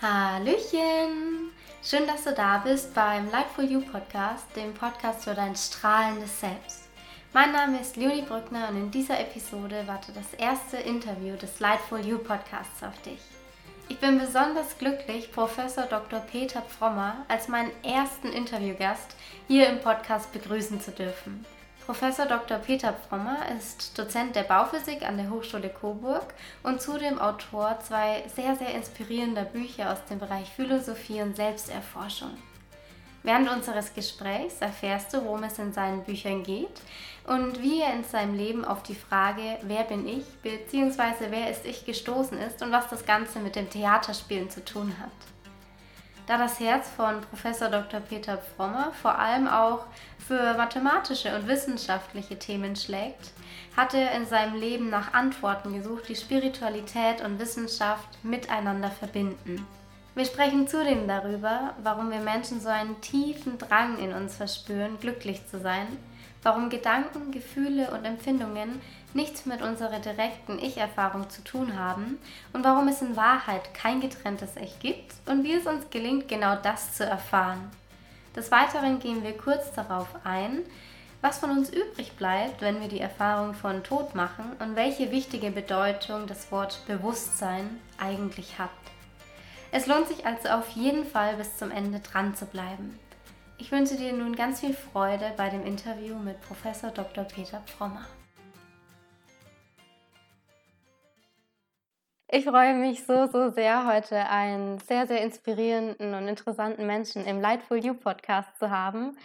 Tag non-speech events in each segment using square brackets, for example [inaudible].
Hallöchen! Schön, dass du da bist beim Lightful You Podcast, dem Podcast für dein strahlendes Selbst. Mein Name ist Leonie Brückner und in dieser Episode wartet das erste Interview des Lightful You Podcasts auf dich. Ich bin besonders glücklich, Professor Dr. Peter Frommer als meinen ersten Interviewgast hier im Podcast begrüßen zu dürfen. Professor Dr. Peter Frommer ist Dozent der Bauphysik an der Hochschule Coburg und zudem Autor zwei sehr, sehr inspirierender Bücher aus dem Bereich Philosophie und Selbsterforschung. Während unseres Gesprächs erfährst du, worum es in seinen Büchern geht und wie er in seinem Leben auf die Frage, wer bin ich bzw. wer ist ich gestoßen ist und was das Ganze mit dem Theaterspielen zu tun hat. Da das Herz von Professor Dr. Peter Frommer vor allem auch für mathematische und wissenschaftliche Themen schlägt, hat er in seinem Leben nach Antworten gesucht, die Spiritualität und Wissenschaft miteinander verbinden. Wir sprechen zudem darüber, warum wir Menschen so einen tiefen Drang in uns verspüren, glücklich zu sein, warum Gedanken, Gefühle und Empfindungen nichts mit unserer direkten Ich-Erfahrung zu tun haben und warum es in Wahrheit kein getrenntes Ich gibt und wie es uns gelingt, genau das zu erfahren. Des Weiteren gehen wir kurz darauf ein, was von uns übrig bleibt, wenn wir die Erfahrung von Tod machen und welche wichtige Bedeutung das Wort Bewusstsein eigentlich hat. Es lohnt sich also auf jeden Fall bis zum Ende dran zu bleiben. Ich wünsche dir nun ganz viel Freude bei dem Interview mit Professor Dr. Peter Frommer. Ich freue mich so, so sehr, heute einen sehr, sehr inspirierenden und interessanten Menschen im Lightful You Podcast zu haben.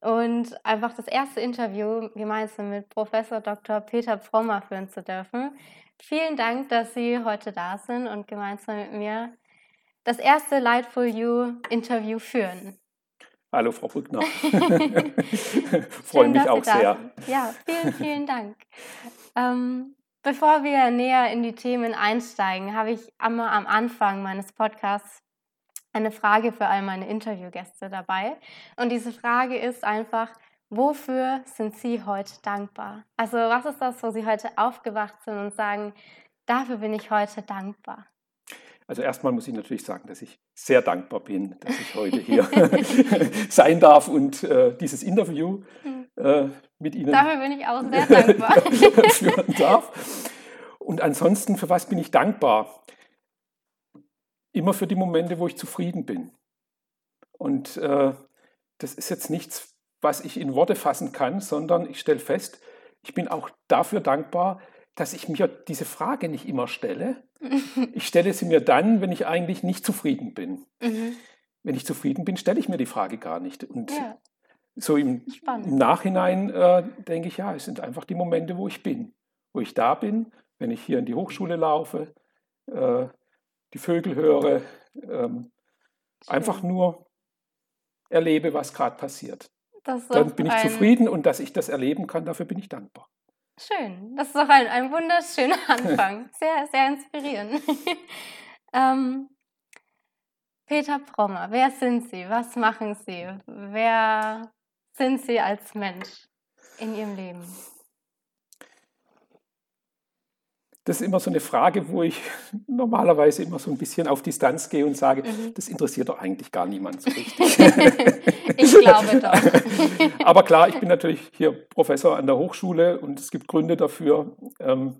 Und einfach das erste Interview gemeinsam mit Professor Dr. Peter Frommer führen zu dürfen. Vielen Dank, dass Sie heute da sind und gemeinsam mit mir das erste Lightful You Interview führen. Hallo, Frau Brückner. [laughs] Freue mich auch sehr. Ja, vielen, vielen Dank. ähm, [laughs] Bevor wir näher in die Themen einsteigen, habe ich einmal am Anfang meines Podcasts eine Frage für all meine Interviewgäste dabei. Und diese Frage ist einfach, wofür sind Sie heute dankbar? Also was ist das, wo Sie heute aufgewacht sind und sagen, dafür bin ich heute dankbar? Also erstmal muss ich natürlich sagen, dass ich sehr dankbar bin, dass ich heute hier [laughs] [laughs] sein darf und äh, dieses Interview hm. Äh, mit Ihnen. Dafür bin ich auch sehr dankbar. [laughs] führen darf. Und ansonsten, für was bin ich dankbar? Immer für die Momente, wo ich zufrieden bin. Und äh, das ist jetzt nichts, was ich in Worte fassen kann, sondern ich stelle fest, ich bin auch dafür dankbar, dass ich mir diese Frage nicht immer stelle. [laughs] Ich stelle sie mir dann, wenn ich eigentlich nicht zufrieden bin. Mhm. Wenn ich zufrieden bin, stelle ich mir die Frage gar nicht. Und ja so im, im Nachhinein äh, denke ich, ja, es sind einfach die Momente, wo ich bin, wo ich da bin, wenn ich hier in die Hochschule laufe, äh, die Vögel höre, ähm, einfach nur erlebe, was gerade passiert. Dann bin ich zufrieden und dass ich das erleben kann, dafür bin ich dankbar. Schön, das ist doch ein, ein wunderschöner [laughs] Anfang. Sehr, sehr inspirierend. [laughs] ähm, Peter Prommer, wer sind Sie? Was machen Sie? Wer sind Sie als Mensch in Ihrem Leben? Das ist immer so eine Frage, wo ich [laughs] normalerweise immer so ein bisschen auf Distanz gehe und sage, mhm. das interessiert doch eigentlich gar niemand so richtig. [laughs] ich glaube doch. [laughs] Aber klar, ich bin natürlich hier Professor an der Hochschule und es gibt Gründe dafür. Ähm,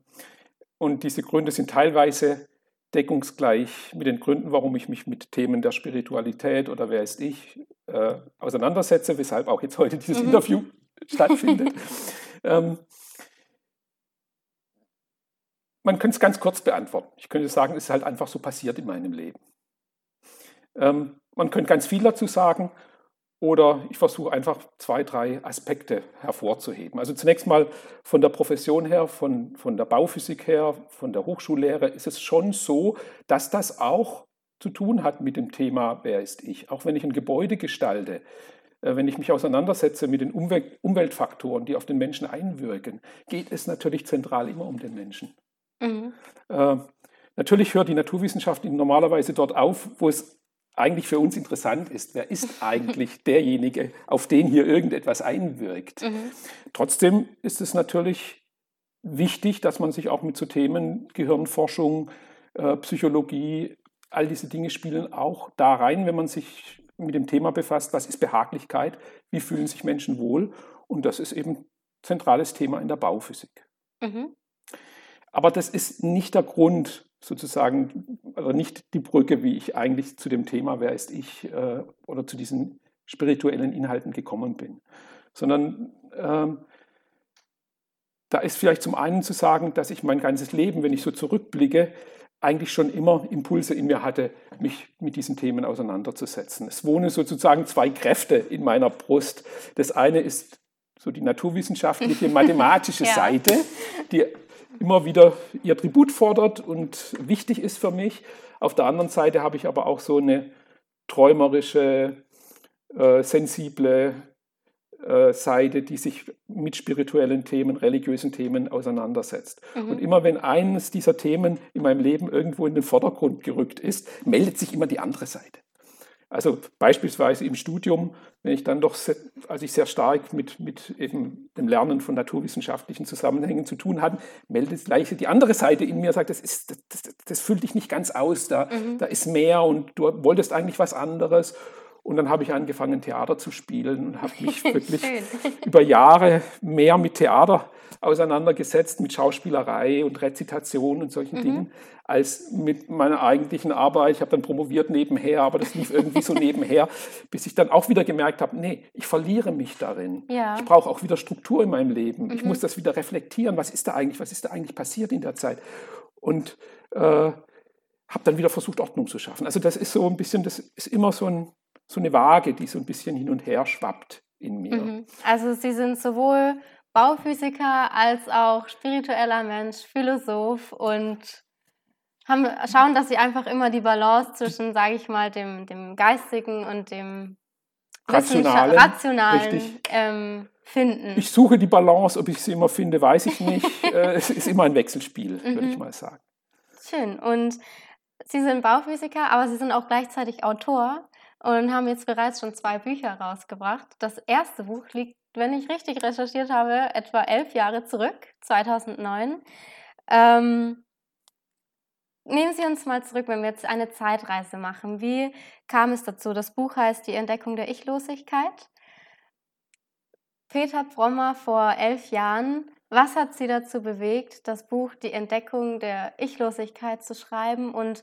und diese Gründe sind teilweise deckungsgleich mit den Gründen, warum ich mich mit Themen der Spiritualität oder wer ist ich äh, auseinandersetze, weshalb auch jetzt heute dieses mhm. Interview stattfindet. [laughs] ähm, man könnte es ganz kurz beantworten. Ich könnte sagen, es ist halt einfach so passiert in meinem Leben. Ähm, man könnte ganz viel dazu sagen oder ich versuche einfach zwei, drei Aspekte hervorzuheben. Also zunächst mal von der Profession her, von, von der Bauphysik her, von der Hochschullehre ist es schon so, dass das auch zu tun hat mit dem Thema, wer ist ich. Auch wenn ich ein Gebäude gestalte, äh, wenn ich mich auseinandersetze mit den Umwelt Umweltfaktoren, die auf den Menschen einwirken, geht es natürlich zentral immer um den Menschen. Mhm. Äh, natürlich hört die Naturwissenschaft normalerweise dort auf, wo es eigentlich für uns interessant ist, wer ist [laughs] eigentlich derjenige, auf den hier irgendetwas einwirkt. Mhm. Trotzdem ist es natürlich wichtig, dass man sich auch mit so Themen Gehirnforschung, äh, Psychologie all diese Dinge spielen auch da rein, wenn man sich mit dem Thema befasst, was ist Behaglichkeit, wie fühlen sich Menschen wohl. Und das ist eben zentrales Thema in der Bauphysik. Mhm. Aber das ist nicht der Grund, sozusagen, oder nicht die Brücke, wie ich eigentlich zu dem Thema, wer ist ich, äh, oder zu diesen spirituellen Inhalten gekommen bin. Sondern ähm, da ist vielleicht zum einen zu sagen, dass ich mein ganzes Leben, wenn ich so zurückblicke, eigentlich schon immer Impulse in mir hatte, mich mit diesen Themen auseinanderzusetzen. Es wohnen sozusagen zwei Kräfte in meiner Brust. Das eine ist so die naturwissenschaftliche, [laughs] mathematische ja. Seite, die immer wieder ihr Tribut fordert und wichtig ist für mich. Auf der anderen Seite habe ich aber auch so eine träumerische, äh, sensible Seite, die sich mit spirituellen Themen, religiösen Themen auseinandersetzt. Mhm. Und immer wenn eines dieser Themen in meinem Leben irgendwo in den Vordergrund gerückt ist, meldet sich immer die andere Seite. Also beispielsweise im Studium, wenn ich dann doch, als ich sehr stark mit, mit eben dem Lernen von naturwissenschaftlichen Zusammenhängen zu tun hatte, meldet gleich die andere Seite in mir, sagt, das, ist, das, das, das füllt dich nicht ganz aus, da, mhm. da ist mehr und du wolltest eigentlich was anderes. Und dann habe ich angefangen, Theater zu spielen und habe mich [laughs] wirklich über Jahre mehr mit Theater auseinandergesetzt, mit Schauspielerei und Rezitation und solchen mhm. Dingen, als mit meiner eigentlichen Arbeit. Ich habe dann promoviert nebenher, aber das lief irgendwie so nebenher, bis ich dann auch wieder gemerkt habe, nee, ich verliere mich darin. Ja. Ich brauche auch wieder Struktur in meinem Leben. Mhm. Ich muss das wieder reflektieren. Was ist da eigentlich, was ist da eigentlich passiert in der Zeit? Und äh, habe dann wieder versucht, Ordnung zu schaffen. Also das ist so ein bisschen, das ist immer so ein so eine Waage, die so ein bisschen hin und her schwappt in mir. Mhm. Also Sie sind sowohl Bauphysiker als auch spiritueller Mensch, Philosoph und haben, schauen, dass Sie einfach immer die Balance zwischen, sage ich mal, dem, dem Geistigen und dem Rationalen, Rationalen ähm, finden. Ich suche die Balance, ob ich sie immer finde, weiß ich nicht. [laughs] Äh, es ist immer ein Wechselspiel, würde ich mhm. mal sagen. Schön. Und Sie sind Bauphysiker, aber Sie sind auch gleichzeitig Autor und haben jetzt bereits schon zwei Bücher rausgebracht. Das erste Buch liegt, wenn ich richtig recherchiert habe, etwa elf Jahre zurück, 2009. Ähm, nehmen Sie uns mal zurück, wenn wir jetzt eine Zeitreise machen. Wie kam es dazu? Das Buch heißt Die Entdeckung der Ichlosigkeit. Peter Brommer vor elf Jahren. Was hat Sie dazu bewegt, das Buch Die Entdeckung der Ichlosigkeit zu schreiben und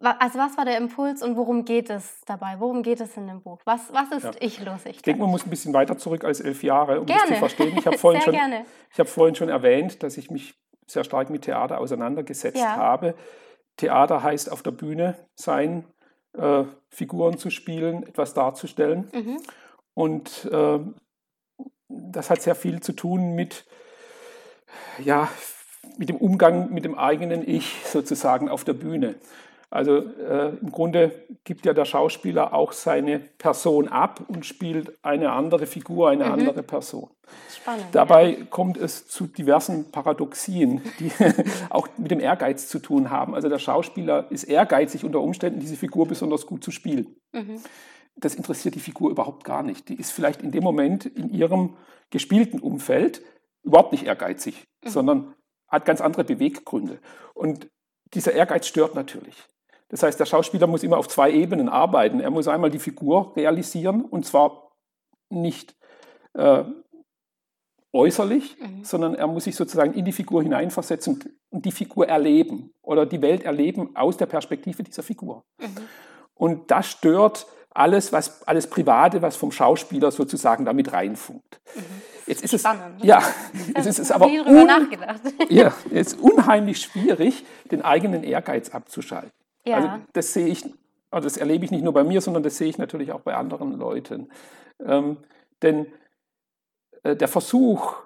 also was war der Impuls und worum geht es dabei? Worum geht es in dem Buch? Was, was ist ja. Ich-Losigkeit? Ich denke, man muss ein bisschen weiter zurück als elf Jahre, um gerne. das zu verstehen. Ich [laughs] habe vorhin, schon, hab vorhin schon erwähnt, dass ich mich sehr stark mit Theater auseinandergesetzt ja. habe. Theater heißt auf der Bühne sein, äh, Figuren zu spielen, etwas darzustellen. Mhm. Und äh, das hat sehr viel zu tun mit, ja, mit dem Umgang mit dem eigenen Ich sozusagen auf der Bühne. Also äh, im Grunde gibt ja der Schauspieler auch seine Person ab und spielt eine andere Figur, eine mhm. andere Person. Spannend. Dabei ja. kommt es zu diversen Paradoxien, die [laughs] auch mit dem Ehrgeiz zu tun haben. Also der Schauspieler ist ehrgeizig unter Umständen, diese Figur besonders gut zu spielen. Mhm. Das interessiert die Figur überhaupt gar nicht. Die ist vielleicht in dem Moment in ihrem gespielten Umfeld überhaupt nicht ehrgeizig, mhm. sondern hat ganz andere Beweggründe. Und dieser Ehrgeiz stört natürlich. Das heißt, der Schauspieler muss immer auf zwei Ebenen arbeiten. Er muss einmal die Figur realisieren und zwar nicht äh, äußerlich, mhm. sondern er muss sich sozusagen in die Figur hineinversetzen und die Figur erleben oder die Welt erleben aus der Perspektive dieser Figur. Mhm. Und das stört alles, was alles Private, was vom Schauspieler sozusagen damit reinfunkt. Mhm. Jetzt ist Spannend. [laughs] es ja, jetzt ist es aber un, ja, jetzt unheimlich schwierig, den eigenen Ehrgeiz abzuschalten. Ja. Also das sehe ich, also das erlebe ich nicht nur bei mir, sondern das sehe ich natürlich auch bei anderen Leuten. Ähm, denn äh, der Versuch,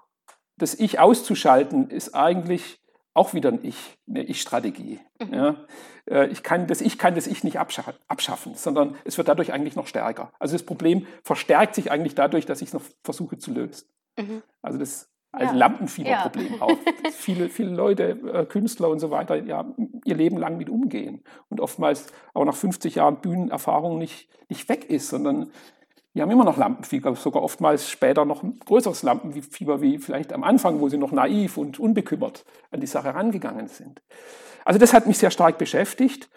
das Ich auszuschalten, ist eigentlich auch wieder ein Ich, eine Ich-Strategie. Mhm. Ja? Äh, ich kann das Ich kann das Ich nicht abschaffen, sondern es wird dadurch eigentlich noch stärker. Also das Problem verstärkt sich eigentlich dadurch, dass ich es noch versuche zu lösen. Mhm. Also das als ja. Lampenfieberproblem ja. auch. [laughs] viele, viele Leute, äh, Künstler und so weiter, ja, ihr Leben lang mit umgehen und oftmals auch nach 50 Jahren Bühnenerfahrung nicht, nicht weg ist, sondern die haben immer noch Lampenfieber, sogar oftmals später noch ein größeres Lampenfieber wie vielleicht am Anfang, wo sie noch naiv und unbekümmert an die Sache rangegangen sind. Also das hat mich sehr stark beschäftigt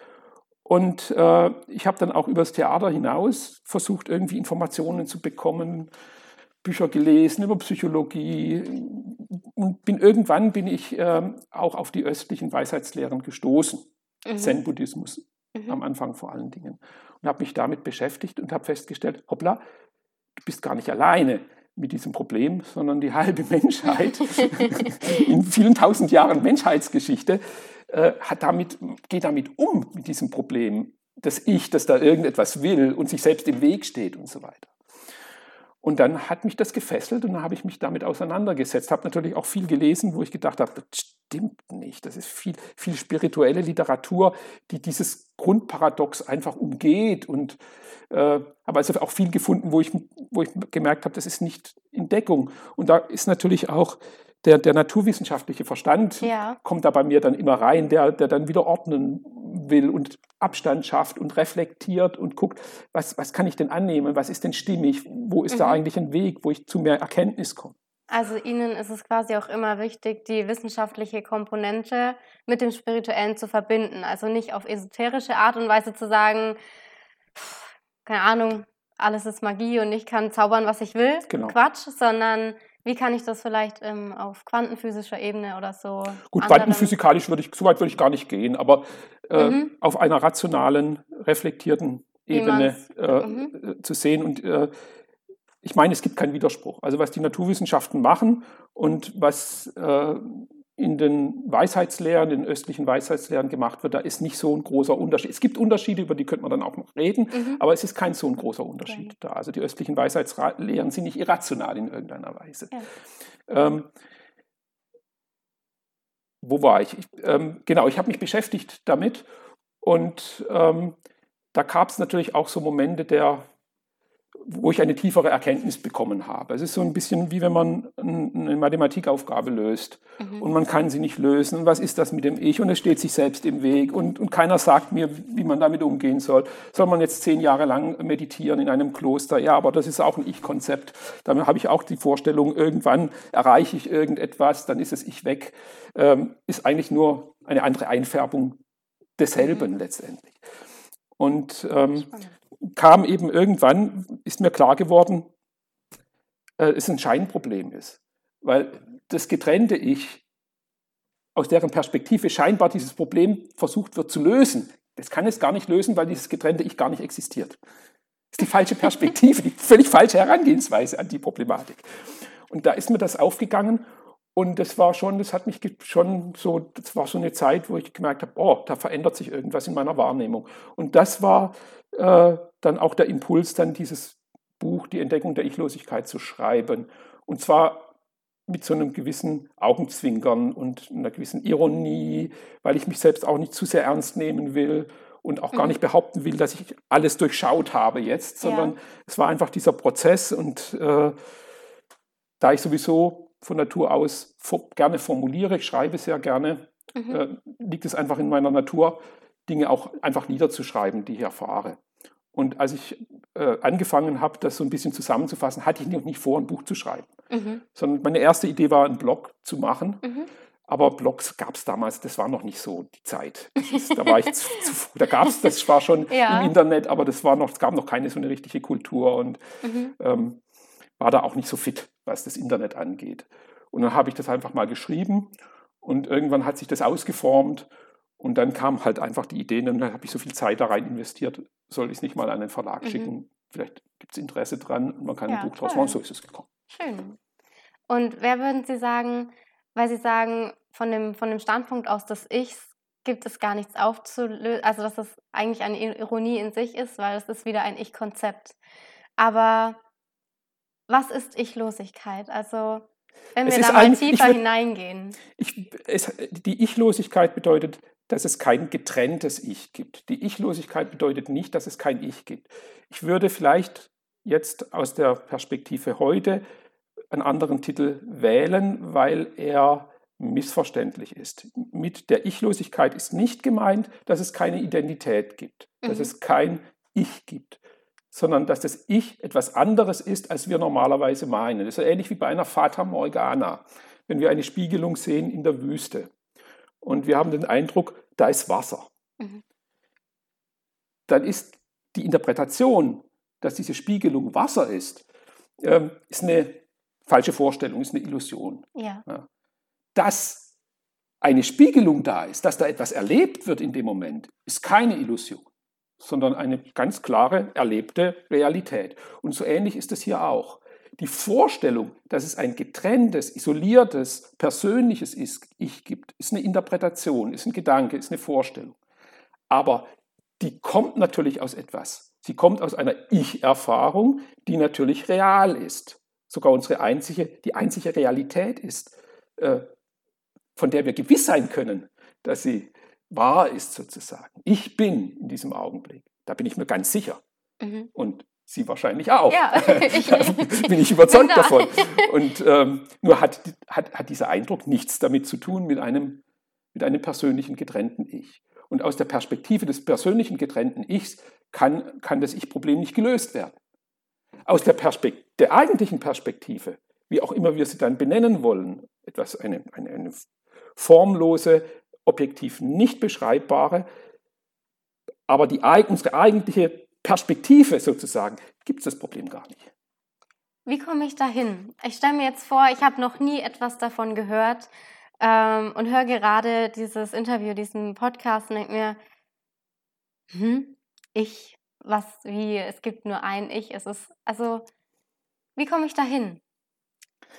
Und äh, ich habe dann auch übers Theater hinaus versucht, irgendwie Informationen zu bekommen, Bücher gelesen über Psychologie und bin irgendwann bin ich äh, auch auf die östlichen Weisheitslehren gestoßen, mhm. Zen-Buddhismus mhm. am Anfang vor allen Dingen und habe mich damit beschäftigt und habe festgestellt, hoppla, du bist gar nicht alleine mit diesem Problem, sondern die halbe [laughs] Menschheit [laughs] in vielen tausend Jahren Menschheitsgeschichte äh, hat damit, geht damit um, mit diesem Problem, dass ich, dass da irgendetwas will und sich selbst im Weg steht und so weiter. Und dann hat mich das gefesselt und dann habe ich mich damit auseinandergesetzt. Habe natürlich auch viel gelesen, wo ich gedacht habe, das stimmt nicht. Das ist viel, viel spirituelle Literatur, die dieses Grundparadox einfach umgeht. Und äh, habe also auch viel gefunden, wo ich, wo ich gemerkt habe, das ist nicht in Deckung. Und da ist natürlich auch der, der naturwissenschaftliche Verstand ja. kommt da bei mir dann immer rein, der, der dann wieder ordnen will und Abstand schafft und reflektiert und guckt, was, was kann ich denn annehmen, was ist denn stimmig, wo ist mhm. da eigentlich ein Weg, wo ich zu mehr Erkenntnis komme. Also Ihnen ist es quasi auch immer wichtig, die wissenschaftliche Komponente mit dem Spirituellen zu verbinden. Also nicht auf esoterische Art und Weise zu sagen, keine Ahnung, alles ist Magie und ich kann zaubern, was ich will. Genau. Quatsch, sondern wie kann ich das vielleicht ähm, auf quantenphysischer Ebene oder so? Gut, quantenphysikalisch würde ich, so weit würde ich gar nicht gehen, aber äh, mhm. auf einer rationalen, reflektierten Ebene äh, mhm. Äh, zu sehen. Und äh, ich meine, es gibt keinen Widerspruch. Also was die Naturwissenschaften machen und was äh, in den Weisheitslehren, den östlichen Weisheitslehren gemacht wird, da ist nicht so ein großer Unterschied. Es gibt Unterschiede, über die könnte man dann auch noch reden, mhm. aber es ist kein so ein großer Unterschied okay. da. Also die östlichen Weisheitslehren sind nicht irrational in irgendeiner Weise. Ja. Ähm, wo war ich? ich ähm, genau, ich habe mich beschäftigt damit und ähm, da gab es natürlich auch so Momente der wo ich eine tiefere Erkenntnis bekommen habe. Es ist so ein bisschen wie wenn man eine Mathematikaufgabe löst mhm. und man kann sie nicht lösen. Was ist das mit dem Ich? Und es steht sich selbst im Weg und, und keiner sagt mir, wie man damit umgehen soll. Soll man jetzt zehn Jahre lang meditieren in einem Kloster? Ja, aber das ist auch ein Ich-Konzept. Da habe ich auch die Vorstellung, irgendwann erreiche ich irgendetwas, dann ist es Ich weg. Ähm, ist eigentlich nur eine andere Einfärbung desselben mhm. letztendlich. Und ähm, kam eben irgendwann, ist mir klar geworden, äh, es ein Scheinproblem ist. Weil das getrennte Ich, aus deren Perspektive scheinbar dieses Problem versucht wird zu lösen, das kann es gar nicht lösen, weil dieses getrennte Ich gar nicht existiert. Das ist die falsche Perspektive, die völlig falsche Herangehensweise an die Problematik. Und da ist mir das aufgegangen und das war schon, das hat mich schon so, das war so eine Zeit, wo ich gemerkt habe, oh, da verändert sich irgendwas in meiner Wahrnehmung. Und das war äh, dann auch der Impuls, dann dieses Buch, die Entdeckung der Ichlosigkeit zu schreiben. Und zwar mit so einem gewissen Augenzwinkern und einer gewissen Ironie, weil ich mich selbst auch nicht zu sehr ernst nehmen will und auch gar mhm. nicht behaupten will, dass ich alles durchschaut habe jetzt, sondern ja. es war einfach dieser Prozess und äh, da ich sowieso von Natur aus gerne formuliere, ich schreibe sehr gerne, mhm. äh, liegt es einfach in meiner Natur, Dinge auch einfach niederzuschreiben, die ich erfahre. Und als ich äh, angefangen habe, das so ein bisschen zusammenzufassen, hatte ich noch nicht vor, ein Buch zu schreiben. Mhm. Sondern meine erste Idee war, einen Blog zu machen. Mhm. Aber Blogs gab es damals, das war noch nicht so die Zeit. Ist, da war ich zu, zu. Da gab es, das war schon [laughs] ja. im Internet, aber das war noch, es gab noch keine so eine richtige Kultur und mhm. ähm, war da auch nicht so fit, was das Internet angeht. Und dann habe ich das einfach mal geschrieben und irgendwann hat sich das ausgeformt und dann kam halt einfach die Idee, dann habe ich so viel Zeit da rein investiert, soll ich es nicht mal an einen Verlag mhm. schicken? Vielleicht gibt es Interesse dran und man kann ja, ein Buch draus machen. So ist es gekommen. Schön. Und wer würden Sie sagen, weil Sie sagen, von dem, von dem Standpunkt aus des Ichs gibt es gar nichts aufzulösen, also dass das eigentlich eine Ironie in sich ist, weil es ist wieder ein Ich-Konzept. Aber was ist Ichlosigkeit? Also wenn wir da mal tiefer würd, hineingehen. Ich, es, die Ichlosigkeit bedeutet dass es kein getrenntes Ich gibt. Die Ichlosigkeit bedeutet nicht, dass es kein Ich gibt. Ich würde vielleicht jetzt aus der Perspektive heute einen anderen Titel wählen, weil er missverständlich ist. Mit der Ichlosigkeit ist nicht gemeint, dass es keine Identität gibt, mhm. dass es kein Ich gibt, sondern dass das Ich etwas anderes ist, als wir normalerweise meinen. Das ist ähnlich wie bei einer Fata Morgana, wenn wir eine Spiegelung sehen in der Wüste und wir haben den Eindruck, da ist Wasser. Mhm. dann ist die Interpretation, dass diese Spiegelung Wasser ist, ähm, ist eine falsche Vorstellung, ist eine Illusion. Ja. Ja. Dass eine Spiegelung da ist, dass da etwas erlebt wird in dem Moment, ist keine Illusion, sondern eine ganz klare erlebte Realität. Und so ähnlich ist es hier auch. Die Vorstellung, dass es ein getrenntes, isoliertes, persönliches Ich gibt, ist eine Interpretation, ist ein Gedanke, ist eine Vorstellung. Aber die kommt natürlich aus etwas. Sie kommt aus einer Ich-Erfahrung, die natürlich real ist. Sogar unsere einzige, die einzige Realität ist, äh, von der wir gewiss sein können, dass sie wahr ist sozusagen. Ich bin in diesem Augenblick. Da bin ich mir ganz sicher. Mhm. Und Sie wahrscheinlich auch. Ja, [laughs] [laughs] bin ich überzeugt davon. Und ähm, nur hat, hat, hat dieser Eindruck nichts damit zu tun mit einem, mit einem persönlichen getrennten Ich. Und aus der Perspektive des persönlichen getrennten Ichs kann, kann das Ich-Problem nicht gelöst werden. Aus der, Perspekt der eigentlichen Perspektive, wie auch immer wir sie dann benennen wollen, etwas eine, eine, eine formlose, objektiv nicht beschreibbare, aber die, unsere eigentliche Perspektive sozusagen, gibt es das Problem gar nicht. Wie komme ich dahin? Ich stelle mir jetzt vor, ich habe noch nie etwas davon gehört ähm, und höre gerade dieses Interview, diesen Podcast und denke mir, hm, ich, was, wie, es gibt nur ein Ich, es ist, also, wie komme ich dahin?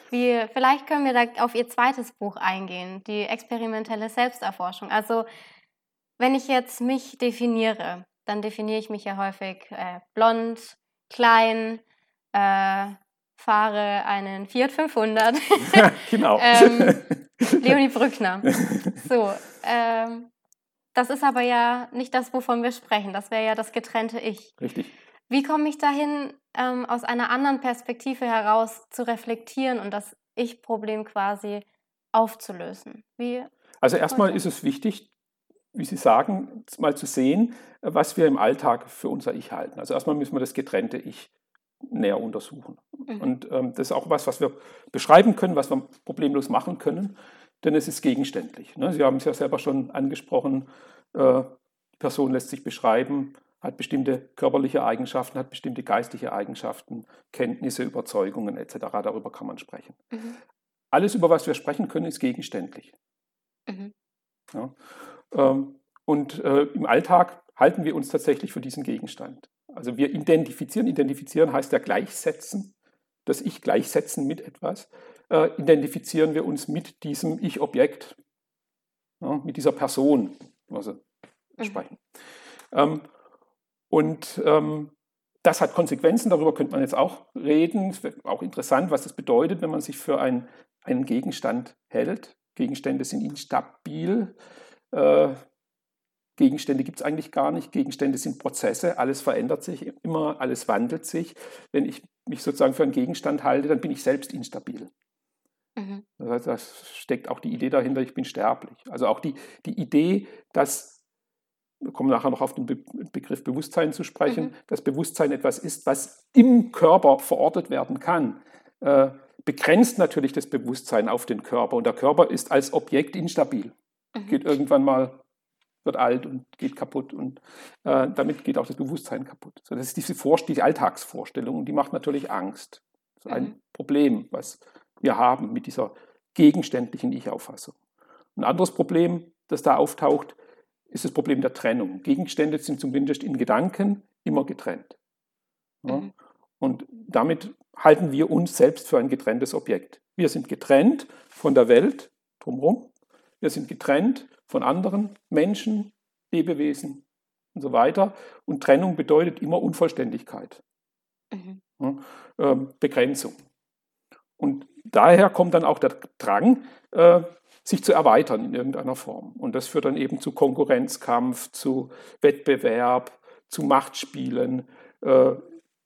Wie, vielleicht können wir da auf Ihr zweites Buch eingehen, die experimentelle Selbsterforschung. Also, wenn ich jetzt mich definiere, dann definiere ich mich ja häufig äh, blond, klein, äh, fahre einen Fiat 500. [laughs] genau. [laughs] ähm, Leonie Brückner. So, ähm, das ist aber ja nicht das, wovon wir sprechen. Das wäre ja das getrennte Ich. Richtig. Wie komme ich dahin, ähm, aus einer anderen Perspektive heraus zu reflektieren und das Ich-Problem quasi aufzulösen? Wie also erstmal ist es wichtig, wie Sie sagen, mal zu sehen, was wir im Alltag für unser Ich halten. Also erstmal müssen wir das getrennte Ich näher untersuchen. Mhm. Und ähm, das ist auch was, was wir beschreiben können, was wir problemlos machen können, denn es ist gegenständlich. Ne? Sie haben es ja selber schon angesprochen, äh, die Person lässt sich beschreiben, hat bestimmte körperliche Eigenschaften, hat bestimmte geistliche Eigenschaften, Kenntnisse, Überzeugungen etc. Darüber kann man sprechen. Mhm. Alles, über was wir sprechen können, ist gegenständlich. Mhm. Ja? Ähm, und äh, im Alltag halten wir uns tatsächlich für diesen Gegenstand. Also wir identifizieren, identifizieren heißt ja gleichsetzen, das Ich gleichsetzen mit etwas, äh, identifizieren wir uns mit diesem Ich-Objekt, mit dieser Person, also mhm. sprechen. Ähm, und ähm, das hat Konsequenzen, darüber könnte man jetzt auch reden. Es wäre auch interessant, was das bedeutet, wenn man sich für ein, einen Gegenstand hält. Gegenstände sind instabil. Äh, Gegenstände gibt es eigentlich gar nicht. Gegenstände sind Prozesse, alles verändert sich immer, alles wandelt sich. Wenn ich mich sozusagen für einen Gegenstand halte, dann bin ich selbst instabil. Mhm. Das heißt, da steckt auch die Idee dahinter, ich bin sterblich. Also auch die, die Idee, dass, wir kommen nachher noch auf den Be Begriff Bewusstsein zu sprechen, mhm. dass Bewusstsein etwas ist, was im Körper verortet werden kann, äh, begrenzt natürlich das Bewusstsein auf den Körper. Und der Körper ist als Objekt instabil. Mhm. Geht irgendwann mal, wird alt und geht kaputt und äh, damit geht auch das Bewusstsein kaputt. So, das ist diese, Vor die Alltagsvorstellung und die macht natürlich Angst. Das ist ein mhm. Problem, was wir haben mit dieser gegenständlichen Ich-Auffassung. Ein anderes Problem, das da auftaucht, ist das Problem der Trennung. Gegenstände sind zumindest in Gedanken immer getrennt. Ja? Mhm. Und damit halten wir uns selbst für ein getrenntes Objekt. Wir sind getrennt von der Welt drumherum wir sind getrennt von anderen Menschen, Lebewesen und so weiter. Und Trennung bedeutet immer Unvollständigkeit, mhm. ja, äh, Begrenzung. Und daher kommt dann auch der Drang, äh, sich zu erweitern in irgendeiner Form. Und das führt dann eben zu Konkurrenzkampf, zu Wettbewerb, zu Machtspielen, äh,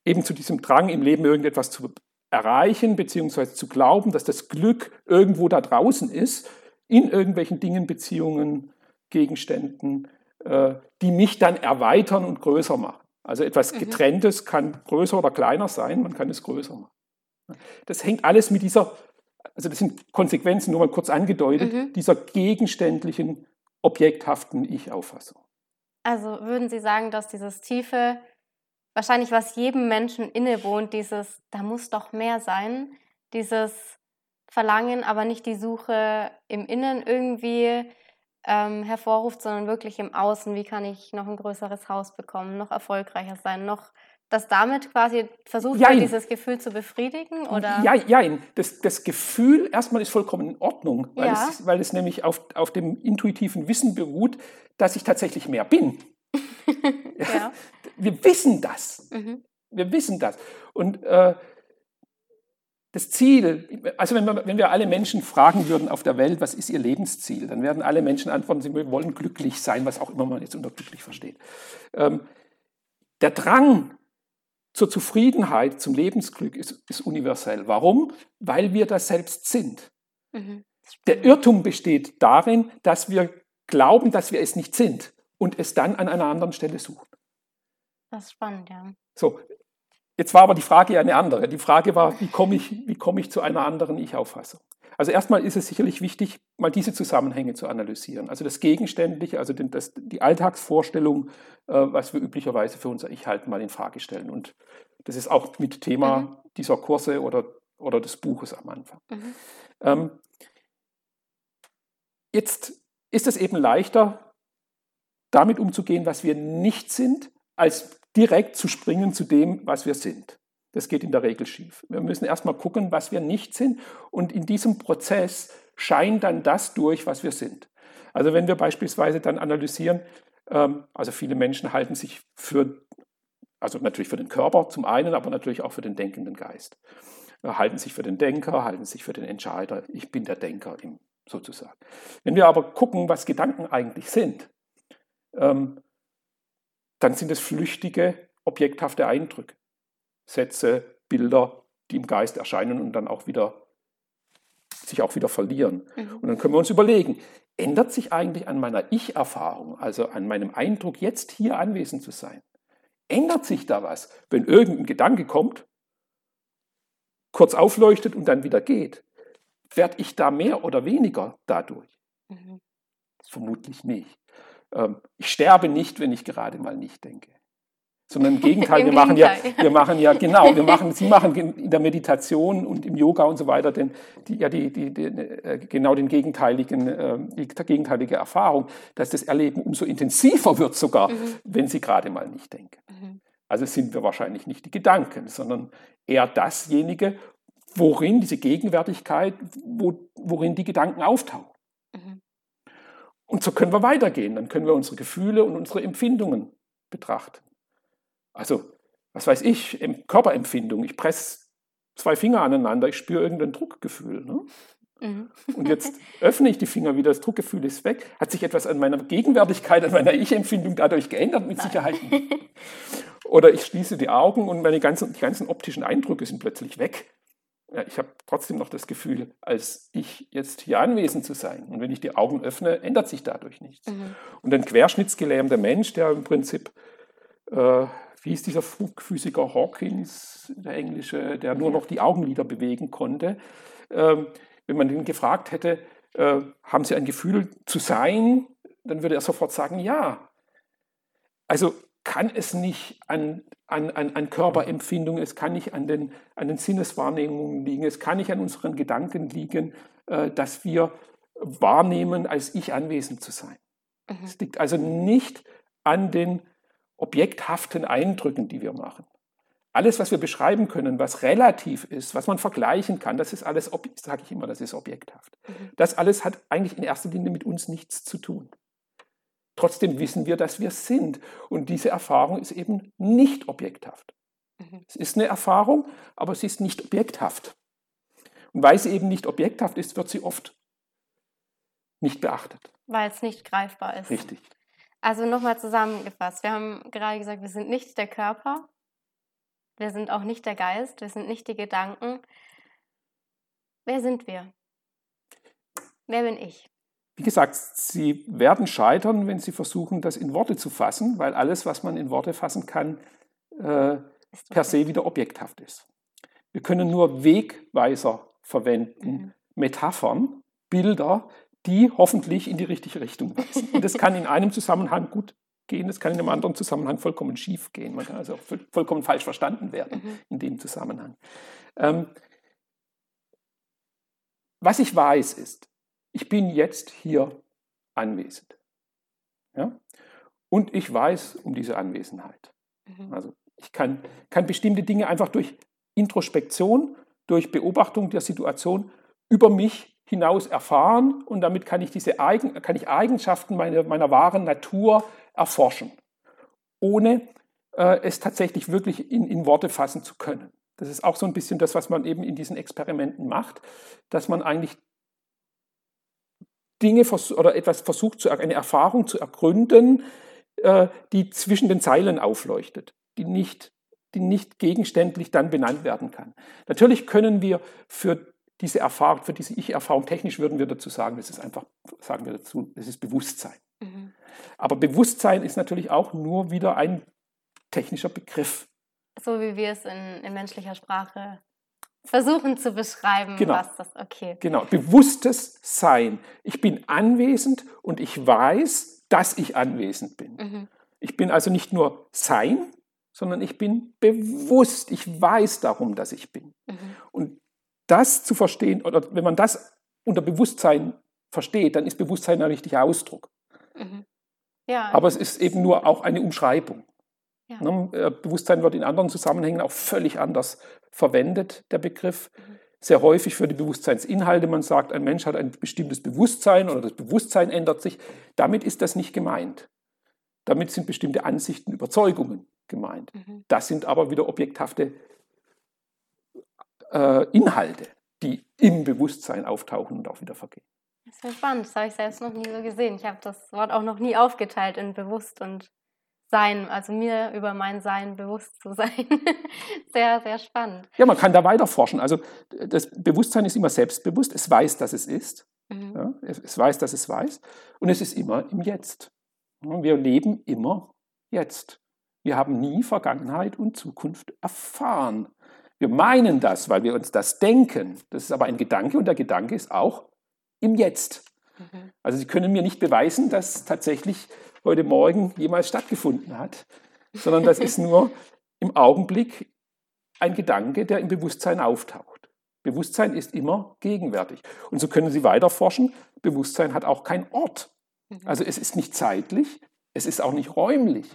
eben zu diesem Drang im Leben irgendetwas zu erreichen, beziehungsweise zu glauben, dass das Glück irgendwo da draußen ist in irgendwelchen Dingen, Beziehungen, Gegenständen, äh, die mich dann erweitern und größer machen. Also etwas mhm. Getrenntes kann größer oder kleiner sein, man kann es größer machen. Das hängt alles mit dieser, also das sind Konsequenzen, nur mal kurz angedeutet, mhm. dieser gegenständlichen, objekthaften Ich-Auffassung. Also würden Sie sagen, dass dieses tiefe, wahrscheinlich was jedem Menschen innewohnt, dieses, da muss doch mehr sein, dieses Verlangen, aber nicht die Suche im Innen irgendwie ähm, hervorruft, sondern wirklich im Außen, wie kann ich noch ein größeres Haus bekommen, noch erfolgreicher sein, noch dass damit quasi versucht wird, dieses Gefühl zu befriedigen? Oder? Ja, ja, das, das Gefühl erstmal ist vollkommen in Ordnung, weil, ja. es, weil es nämlich auf, auf dem intuitiven Wissen beruht, dass ich tatsächlich mehr bin. [laughs] ja. Wir wissen das. Mhm. Wir wissen das. Und äh, das Ziel, also wenn wir, wenn wir alle Menschen fragen würden auf der Welt, was ist ihr Lebensziel, dann werden alle Menschen antworten, sie wollen glücklich sein, was auch immer man jetzt unter glücklich versteht. Ähm, der Drang zur Zufriedenheit, zum Lebensglück ist, ist, universell. Warum? Weil wir das selbst sind. Mhm. Der Irrtum besteht darin, dass wir glauben, dass wir es nicht sind und es dann an einer anderen Stelle suchen. Das ist spannend, ja. So, Jetzt war aber die Frage ja eine andere. Die Frage war, wie komme ich, wie komme ich zu einer anderen Ich-Auffassung? Also erstmal ist es sicherlich wichtig, mal diese Zusammenhänge zu analysieren. Also das Gegenständliche, also den, das, die Alltagsvorstellung, äh, was wir üblicherweise für unser Ich halten, mal in Frage stellen. Und das ist auch mit Thema mhm. dieser Kurse oder, oder des Buches am Anfang. Mhm. Ähm, jetzt ist es eben leichter, damit umzugehen, was wir nicht sind, als direkt zu springen zu dem, was wir sind. Das geht in der Regel schief. Wir müssen erstmal gucken, was wir nicht sind und in diesem Prozess scheint dann das durch, was wir sind. Also wenn wir beispielsweise dann analysieren, ähm, also viele Menschen halten sich für, also natürlich für den Körper zum einen, aber natürlich auch für den denkenden Geist. Äh, halten sich für den Denker, halten sich für den Entscheider. Ich bin der Denker sozusagen. Wenn wir aber gucken, was Gedanken eigentlich sind, ähm, dann sind es flüchtige, objekthafte Eindrücke. Sätze, Bilder, die im Geist erscheinen und dann auch wieder sich auch wieder verlieren. Mhm. Und dann können wir uns überlegen, ändert sich eigentlich an meiner Ich-Erfahrung, also an meinem Eindruck, jetzt hier anwesend zu sein, ändert sich da was, wenn irgendein Gedanke kommt, kurz aufleuchtet und dann wieder geht? Werde ich da mehr oder weniger dadurch? Mhm. Vermutlich nicht. Ähm, ich sterbe nicht, wenn ich gerade mal nicht denke. Sondern im [laughs] Gegenteil, Im wir machen ja, wir machen ja, genau, wir machen, [laughs] Sie machen in der Meditation und im Yoga und so weiter den, die, ja, die, die, die, äh, genau den gegenteiligen, äh, die gegenteilige Erfahrung, dass das Erleben umso intensiver wird sogar, mhm. wenn Sie gerade mal nicht denken. Mhm. Also sind wir wahrscheinlich nicht die Gedanken, sondern eher dasjenige, worin diese Gegenwärtigkeit, wo, worin die Gedanken auftauchen. Mhm. Und so können wir weitergehen. Dann können wir unsere Gefühle und unsere Empfindungen betrachten. Also, was weiß ich, Körperempfindung. Ich presse zwei Finger aneinander, ich spüre irgendein Druckgefühl. Ne? Mhm. Und jetzt [laughs] öffne ich die Finger wieder, das Druckgefühl ist weg. Hat sich etwas an meiner Gegenwärtigkeit, an meiner Ich-Empfindung dadurch geändert? Mit Sicherheit nicht. [laughs] Oder ich schließe die Augen und meine ganzen, die ganzen optischen Eindrücke sind plötzlich weg ich habe trotzdem noch das Gefühl, als ich jetzt hier anwesend zu sein. Und wenn ich die Augen öffne, ändert sich dadurch nichts. Mhm. Und ein querschnittsgelähmter Mensch, der im Prinzip, äh, wie ist dieser Physiker Hawkins, der Englische, der nur noch die Augenlider bewegen konnte, äh, wenn man ihn gefragt hätte, äh, haben Sie ein Gefühl zu sein, dann würde er sofort sagen, ja. Also kann es nicht an, an, an, an Körperempfindungen, es kann nicht an den, an den Sinneswahrnehmungen liegen, es kann nicht an unseren Gedanken liegen, äh, dass wir wahrnehmen, als ich anwesend zu sein. Mhm. Es liegt also nicht an den objekthaften Eindrücken, die wir machen. Alles, was wir beschreiben können, was relativ ist, was man vergleichen kann, das ist alles, sage ich immer, das ist objekthaft. Mhm. Das alles hat eigentlich in erster Linie mit uns nichts zu tun. Trotzdem wissen wir, dass wir sind. Und diese Erfahrung ist eben nicht objekthaft. Mhm. Es ist eine Erfahrung, aber sie ist nicht objekthaft. Und weil sie eben nicht objekthaft ist, wird sie oft nicht beachtet. Weil es nicht greifbar ist. Richtig. Also nochmal zusammengefasst. Wir haben gerade gesagt, wir sind nicht der Körper, wir sind auch nicht der Geist, wir sind nicht die Gedanken. Wer sind wir? Wer bin ich? Wie gesagt, Sie werden scheitern, wenn Sie versuchen, das in Worte zu fassen, weil alles, was man in Worte fassen kann, äh, per se wieder objekthaft ist. Wir können nur Wegweiser verwenden, mhm. Metaphern, Bilder, die hoffentlich in die richtige Richtung weisen. Und das kann in einem Zusammenhang gut gehen, das kann in einem anderen Zusammenhang vollkommen schief gehen. Man kann also auch vollkommen falsch verstanden werden mhm. in dem Zusammenhang. Ähm, was ich weiß ist, ich bin jetzt hier anwesend. Ja? Und ich weiß um diese Anwesenheit. Mhm. Also ich kann, kann bestimmte Dinge einfach durch Introspektion, durch Beobachtung der Situation über mich hinaus erfahren und damit kann ich diese Eigen, kann ich Eigenschaften meiner, meiner wahren Natur erforschen, ohne äh, es tatsächlich wirklich in, in Worte fassen zu können. Das ist auch so ein bisschen das, was man eben in diesen Experimenten macht, dass man eigentlich Dinge oder etwas versucht, eine Erfahrung zu ergründen, äh, die zwischen den Zeilen aufleuchtet, die nicht, die nicht gegenständlich dann benannt werden kann. Natürlich können wir für diese Erfahrung, für diese Ich-Erfahrung, technisch würden wir dazu sagen, das ist einfach, sagen wir dazu, das ist Bewusstsein. Mhm. Aber Bewusstsein ist natürlich auch nur wieder ein technischer Begriff. So wie wir es in, in menschlicher Sprache versuchen zu beschreiben, genau. was das, okay. Genau, bewusstes Sein. Ich bin anwesend und ich weiß, dass ich anwesend bin. Mhm. Ich bin also nicht nur Sein, sondern ich bin bewusst. Ich weiß darum, dass ich bin. Mhm. Und das zu verstehen, oder wenn man das unter Bewusstsein versteht, dann ist Bewusstsein ein richtiger Ausdruck. Mhm. Ja, Aber es ist eben nur auch eine Umschreibung. Ja. Ne, äh, Bewusstsein wird in anderen Zusammenhängen auch völlig anders verwendet, der Begriff. Mhm. Sehr häufig für die Bewusstseinsinhalte. Man sagt, ein Mensch hat ein bestimmtes Bewusstsein oder das Bewusstsein ändert sich. Damit ist das nicht gemeint. Damit sind bestimmte Ansichten, Überzeugungen gemeint. Mhm. Das sind aber wieder objekthafte äh, Inhalte, die im Bewusstsein auftauchen und auch wieder vergehen. Das ist ja spannend, das habe ich selbst noch nie so gesehen. Ich habe das Wort auch noch nie aufgeteilt in bewusst und sein, also mir über mein Sein bewusst zu sein. [laughs] sehr, sehr spannend. Ja, man kann da weiter forschen. Also das Bewusstsein ist immer selbstbewusst, es weiß, dass es ist. Mhm. Ja, es weiß, dass es weiß. Und es ist immer im Jetzt. Wir leben immer jetzt. Wir haben nie Vergangenheit und Zukunft erfahren. Wir meinen das, weil wir uns das denken. Das ist aber ein Gedanke und der Gedanke ist auch im Jetzt. Mhm. Also Sie können mir nicht beweisen, dass tatsächlich heute Morgen jemals stattgefunden hat, sondern das ist nur im Augenblick ein Gedanke, der im Bewusstsein auftaucht. Bewusstsein ist immer gegenwärtig. Und so können Sie weiter forschen. Bewusstsein hat auch keinen Ort. Mhm. Also es ist nicht zeitlich, es ist auch nicht räumlich.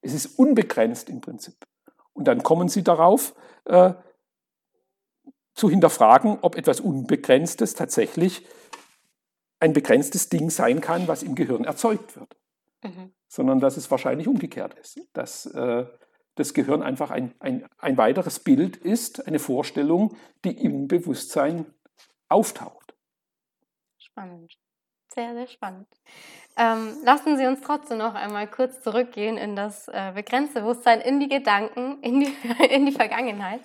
Es ist unbegrenzt im Prinzip. Und dann kommen Sie darauf, äh, zu hinterfragen, ob etwas Unbegrenztes tatsächlich ein begrenztes Ding sein kann, was im Gehirn erzeugt wird. Mhm. Sondern dass es wahrscheinlich umgekehrt ist. Dass äh, das Gehirn einfach ein, ein, ein weiteres Bild ist, eine Vorstellung, die im Bewusstsein auftaucht. Spannend. Sehr, sehr spannend. Ähm, lassen Sie uns trotzdem noch einmal kurz zurückgehen in das äh, begrenzte Bewusstsein, in die Gedanken, in die, [laughs] in die Vergangenheit.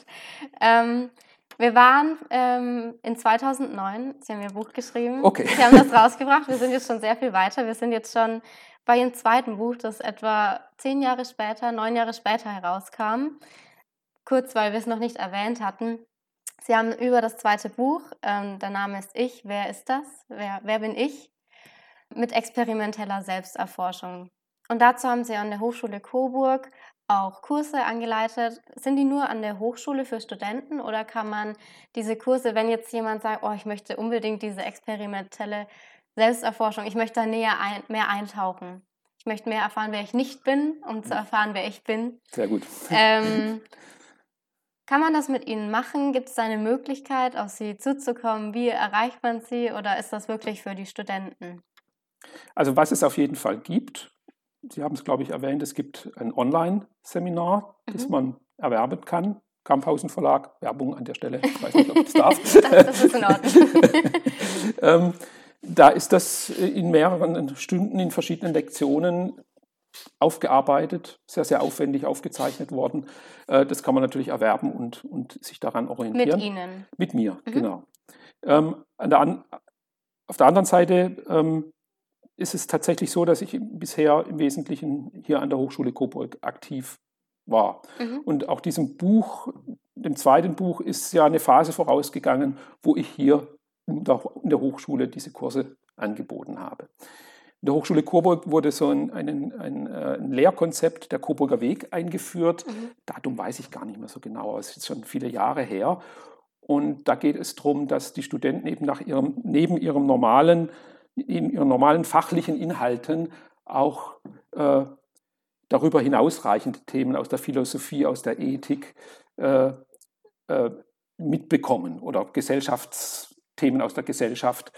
Ähm, wir waren ähm, in 2009, Sie haben Ihr Buch geschrieben. Okay. Sie haben das rausgebracht. Wir sind jetzt schon sehr viel weiter. Wir sind jetzt schon bei Ihrem zweiten Buch, das etwa zehn Jahre später, neun Jahre später herauskam. Kurz, weil wir es noch nicht erwähnt hatten. Sie haben über das zweite Buch, ähm, der Name ist Ich, wer ist das? Wer, wer bin ich? mit experimenteller Selbsterforschung. Und dazu haben Sie an der Hochschule Coburg auch Kurse angeleitet. Sind die nur an der Hochschule für Studenten oder kann man diese Kurse, wenn jetzt jemand sagt, oh, ich möchte unbedingt diese experimentelle Selbsterforschung, ich möchte da näher ein, mehr eintauchen. Ich möchte mehr erfahren, wer ich nicht bin, um zu erfahren, wer ich bin. Sehr gut. Ähm, [laughs] kann man das mit Ihnen machen? Gibt es eine Möglichkeit, auf Sie zuzukommen? Wie erreicht man Sie oder ist das wirklich für die Studenten? Also was es auf jeden Fall gibt, Sie haben es, glaube ich, erwähnt, es gibt ein Online-Seminar, mhm. das man erwerben kann. Kamphausen Verlag, Werbung an der Stelle, ich weiß nicht, ob ich das darf. [laughs] das, das ist in Ordnung. [laughs] ähm, da ist das in mehreren Stunden, in verschiedenen Lektionen aufgearbeitet, sehr, sehr aufwendig aufgezeichnet worden. Äh, das kann man natürlich erwerben und, und sich daran orientieren. Mit Ihnen? Mit mir, mhm. genau. Ähm, der, auf der anderen Seite ähm, ist es tatsächlich so, dass ich bisher im Wesentlichen hier an der Hochschule Coburg aktiv war. Mhm. Und auch diesem Buch, dem zweiten Buch, ist ja eine Phase vorausgegangen, wo ich hier in der, in der Hochschule diese Kurse angeboten habe. In der Hochschule Coburg wurde so ein, ein, ein, äh, ein Lehrkonzept, der Coburger Weg, eingeführt. Mhm. Datum weiß ich gar nicht mehr so genau, aber es ist schon viele Jahre her. Und da geht es darum, dass die Studenten eben nach ihrem, neben ihrem normalen, in ihren normalen fachlichen Inhalten auch äh, darüber hinausreichende Themen aus der Philosophie, aus der Ethik äh, äh, mitbekommen oder Gesellschaftsthemen aus der Gesellschaft.